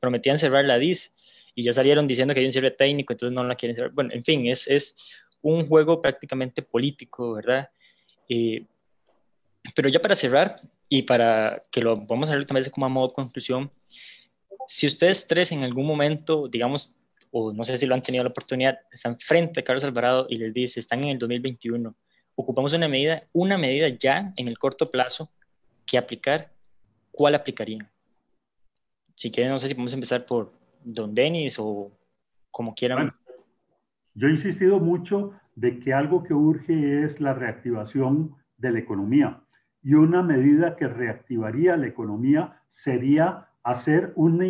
prometían cerrar la DIS y ya salieron diciendo que hay un cierre técnico, entonces no la quieren cerrar. Bueno, en fin, es, es un juego prácticamente político, ¿verdad? Eh, pero ya para cerrar y para que lo vamos a ver también como a modo de conclusión, si ustedes tres en algún momento, digamos, o no sé si lo han tenido la oportunidad, están frente a Carlos Alvarado y les dice, están en el 2021, ocupamos una medida, una medida ya en el corto plazo que aplicar, ¿cuál aplicarían? Si quieren, no sé si podemos empezar por Don Denis o como quieran. yo he insistido mucho de que algo que urge es la reactivación de la economía y una medida que reactivaría la economía sería hacer una,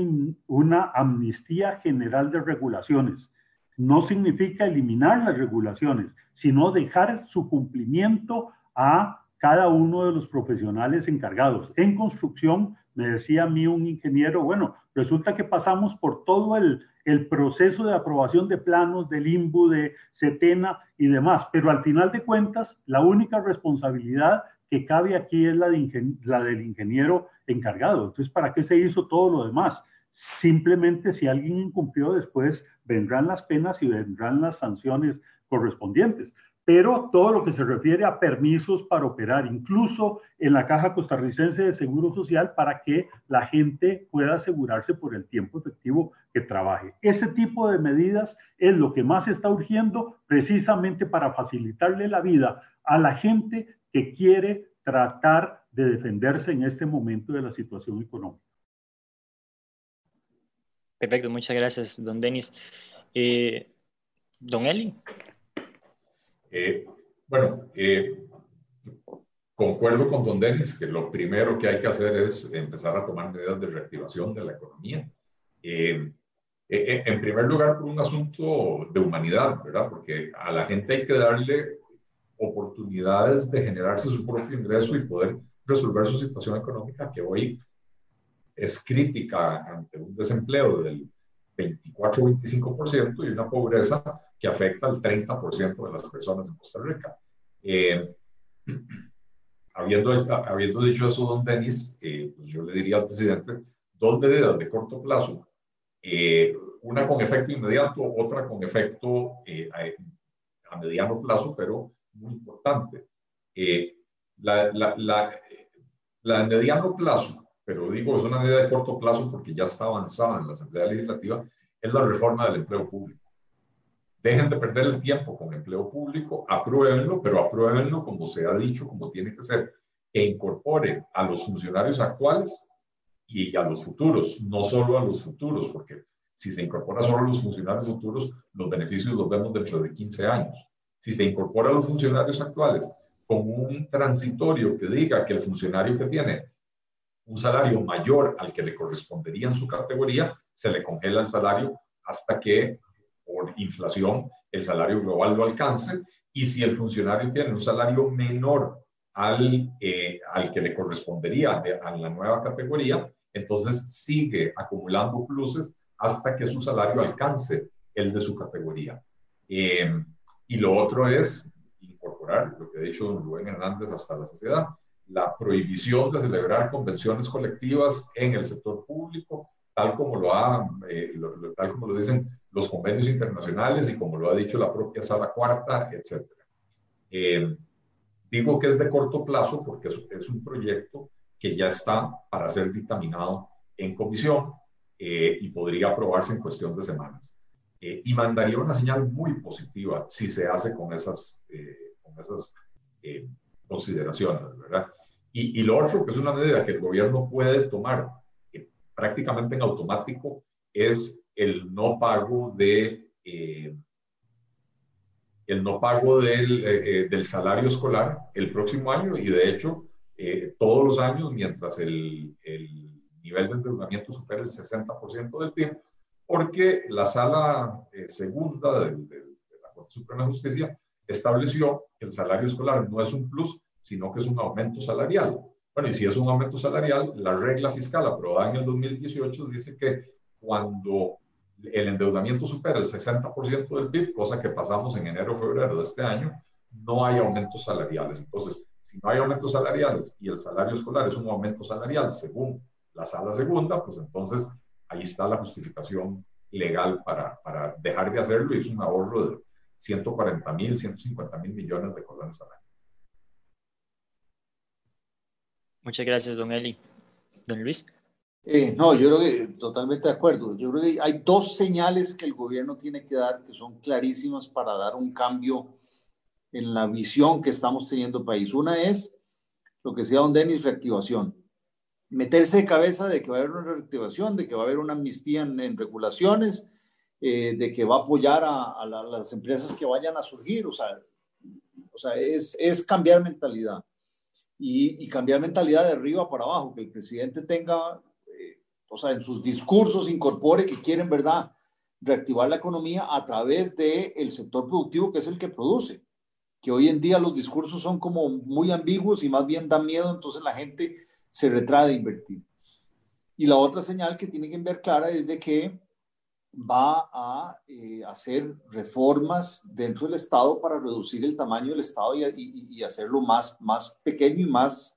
una amnistía general de regulaciones. No significa eliminar las regulaciones, sino dejar su cumplimiento a cada uno de los profesionales encargados. En construcción, me decía a mí un ingeniero, bueno, resulta que pasamos por todo el, el proceso de aprobación de planos del INBU, de CETENA y demás, pero al final de cuentas, la única responsabilidad que cabe aquí es la, la del ingeniero encargado. Entonces, ¿para qué se hizo todo lo demás? Simplemente si alguien incumplió, después vendrán las penas y vendrán las sanciones correspondientes. Pero todo lo que se refiere a permisos para operar, incluso en la Caja Costarricense de Seguro Social, para que la gente pueda asegurarse por el tiempo efectivo que trabaje. Ese tipo de medidas es lo que más está urgiendo precisamente para facilitarle la vida a la gente que quiere tratar de defenderse en este momento de la situación económica. Perfecto, muchas gracias, don Denis. Eh, don Eli. Eh, bueno, eh, concuerdo con don Denis que lo primero que hay que hacer es empezar a tomar medidas de reactivación de la economía. en primer lugar, por un asunto de humanidad, ¿verdad? Porque a la gente hay que darle oportunidades de generarse su propio ingreso y poder resolver su situación económica que hoy es crítica ante un desempleo del 24-25% y una pobreza que afecta al 30% de las personas en Costa Rica. Eh, habiendo, habiendo dicho eso, don Denis, eh, pues yo le diría al presidente dos medidas de corto plazo, eh, una con efecto inmediato, otra con efecto a, a mediano plazo, pero muy importante. Eh, la, la, la, la, de mediano plazo, pero digo, es una medida de corto plazo porque ya está avanzada en la Asamblea Legislativa, es la reforma del empleo público. Dejen de perder el tiempo con empleo público, apruébenlo, pero apruébenlo como se ha dicho, como tiene que ser, e incorporen a los funcionarios actuales y a los futuros, no solo a los futuros, porque Si se incorpora solo a los funcionarios futuros, los beneficios los vemos dentro de 15 años. Si se incorpora a los funcionarios actuales con un transitorio que diga que el funcionario que tiene un salario mayor al que le correspondería en su categoría, se le congela el salario hasta que por inflación el salario global lo alcance y si el funcionario tiene un salario menor al, eh, al que le correspondería a la nueva categoría, entonces sigue acumulando pluses hasta que su salario alcance el de su categoría. Eh, y lo otro es incorporar, lo que ha dicho don Rubén Hernández hasta la sociedad, la prohibición de celebrar convenciones colectivas en el sector público, tal como lo, ha, eh, tal como lo dicen los convenios internacionales y como lo ha dicho la propia Sala Cuarta, etc. Eh, digo que es de corto plazo porque es, es, un proyecto que ya está para ser dictaminado en comisión eh, y podría aprobarse en cuestión de semanas. Y mandaría una señal muy positiva si se hace con esas, con esas consideraciones, ¿verdad? Y, y, lo otro, que es una medida que el gobierno puede tomar eh, prácticamente en automático, es el no pago de... Eh, el no pago del, eh, del, salario escolar el próximo año y de hecho todos los años mientras el, el nivel de endeudamiento supera el 60% del PIB, porque la sala segunda de, de, la Corte Suprema de Justicia estableció que el salario escolar no es un plus, sino que es un aumento salarial. Bueno, y si es un aumento salarial, la regla fiscal aprobada en el 2018 dice que cuando el endeudamiento supera el 60% del PIB, cosa que pasamos en enero o febrero de este año, no hay aumentos salariales. Entonces, si no hay aumentos salariales y el salario escolar es un aumento salarial según la sala segunda, pues entonces ahí está la justificación legal para, para dejar de hacerlo y es un ahorro de 140 mil, 150 mil millones de colones al año. Muchas gracias, don Eli. Don Luis. Eh, no, yo creo que totalmente de acuerdo. Yo creo que hay dos señales que el gobierno tiene que dar que son clarísimas para dar un cambio en la visión que estamos teniendo país. Una es lo que decía don Denis, reactivación. Meterse de cabeza de que va a haber una reactivación, de que va a haber una amnistía en, regulaciones, eh, de que va a apoyar a, las empresas que vayan a surgir. O sea, o sea es, es cambiar mentalidad y, cambiar mentalidad de arriba para abajo, que el presidente tenga, eh, o sea, en sus discursos incorpore que quieren, ¿verdad?, reactivar la economía a través del el sector productivo, que es el que produce. Que hoy en día los discursos son como muy ambiguos y más bien dan miedo, entonces la gente se retrae de invertir. Y la otra señal que tiene que ver clara es de que va a eh, hacer reformas dentro del Estado para reducir el tamaño del Estado y, hacerlo más, más pequeño y más,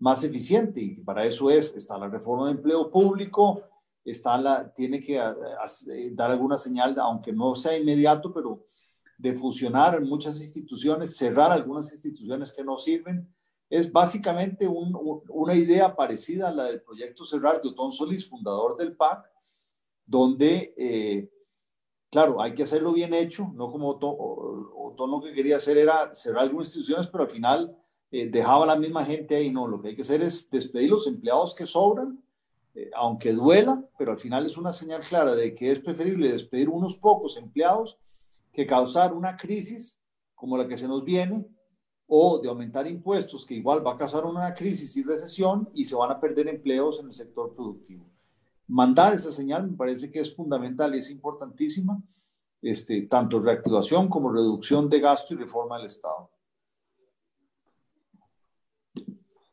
más eficiente. Y para eso es, está la reforma de empleo público, está la, tiene que eh, dar alguna señal, aunque no sea inmediato, pero de fusionar muchas instituciones, cerrar algunas instituciones que no sirven. Es básicamente una idea parecida a la del proyecto Cerrar de Otón Solís, fundador del PAC, donde, eh, claro, hay que hacerlo bien hecho, no como Otón lo que quería hacer era cerrar algunas instituciones, pero al final eh, dejaba a la misma gente ahí, no, lo que hay que hacer es despedir los empleados que sobran, eh, aunque duela, pero al final es una señal clara de que es preferible despedir unos pocos empleados que causar una crisis como la que se nos viene, o de aumentar impuestos, que igual va a causar una crisis y recesión y se van a perder empleos en el sector productivo mandar esa señal me parece que es fundamental y es importantísima, este, tanto reactivación como reducción de gasto y reforma del Estado.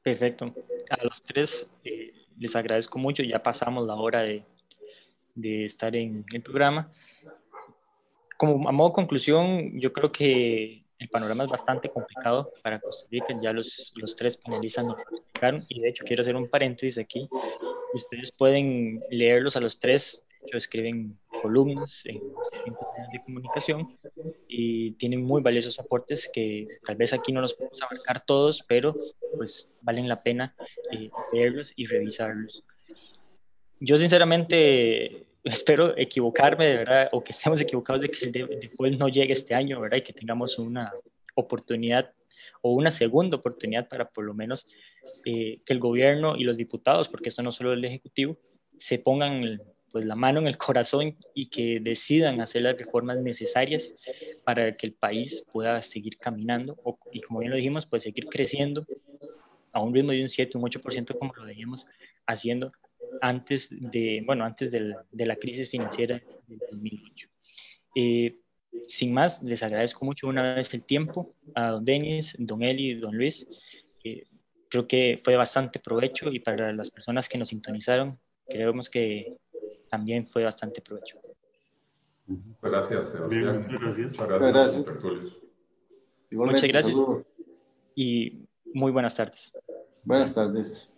Perfecto. A los tres eh, les agradezco mucho. Ya pasamos la hora de, de estar en el programa. Como a modo de conclusión, yo creo que el panorama es bastante complicado para Costa Rica, ya los, los tres panelistas nos explicaron y de hecho quiero hacer un paréntesis aquí. Ustedes pueden leerlos a los tres, ellos escriben columnas en distintos medios de comunicación y tienen muy valiosos aportes que tal vez aquí no los podemos abarcar todos, pero pues valen la pena eh, leerlos y revisarlos. Yo sinceramente espero equivocarme de verdad, o que estemos equivocados de que el default no llegue este año, ¿verdad? Y que tengamos una oportunidad o una segunda oportunidad para por lo menos eh, que el gobierno y los diputados, porque esto no solo el Ejecutivo, se pongan pues la mano en el corazón y que decidan hacer las reformas necesarias para que el país pueda seguir caminando o, y como bien lo dijimos, pues seguir creciendo a un ritmo de un 7, un 8% como lo veníamos haciendo antes de, bueno, antes del, de la crisis financiera del 2008. Eh, sin más, les agradezco mucho una vez el tiempo a don Denis, don Eli, don Luis. Eh, creo que fue bastante provecho y para las personas que nos sintonizaron, creemos que también fue bastante provecho. Gracias, Sebastián. Muchas Gracias. gracias. Igualmente, Muchas gracias saludos. y muy buenas tardes. Buenas tardes.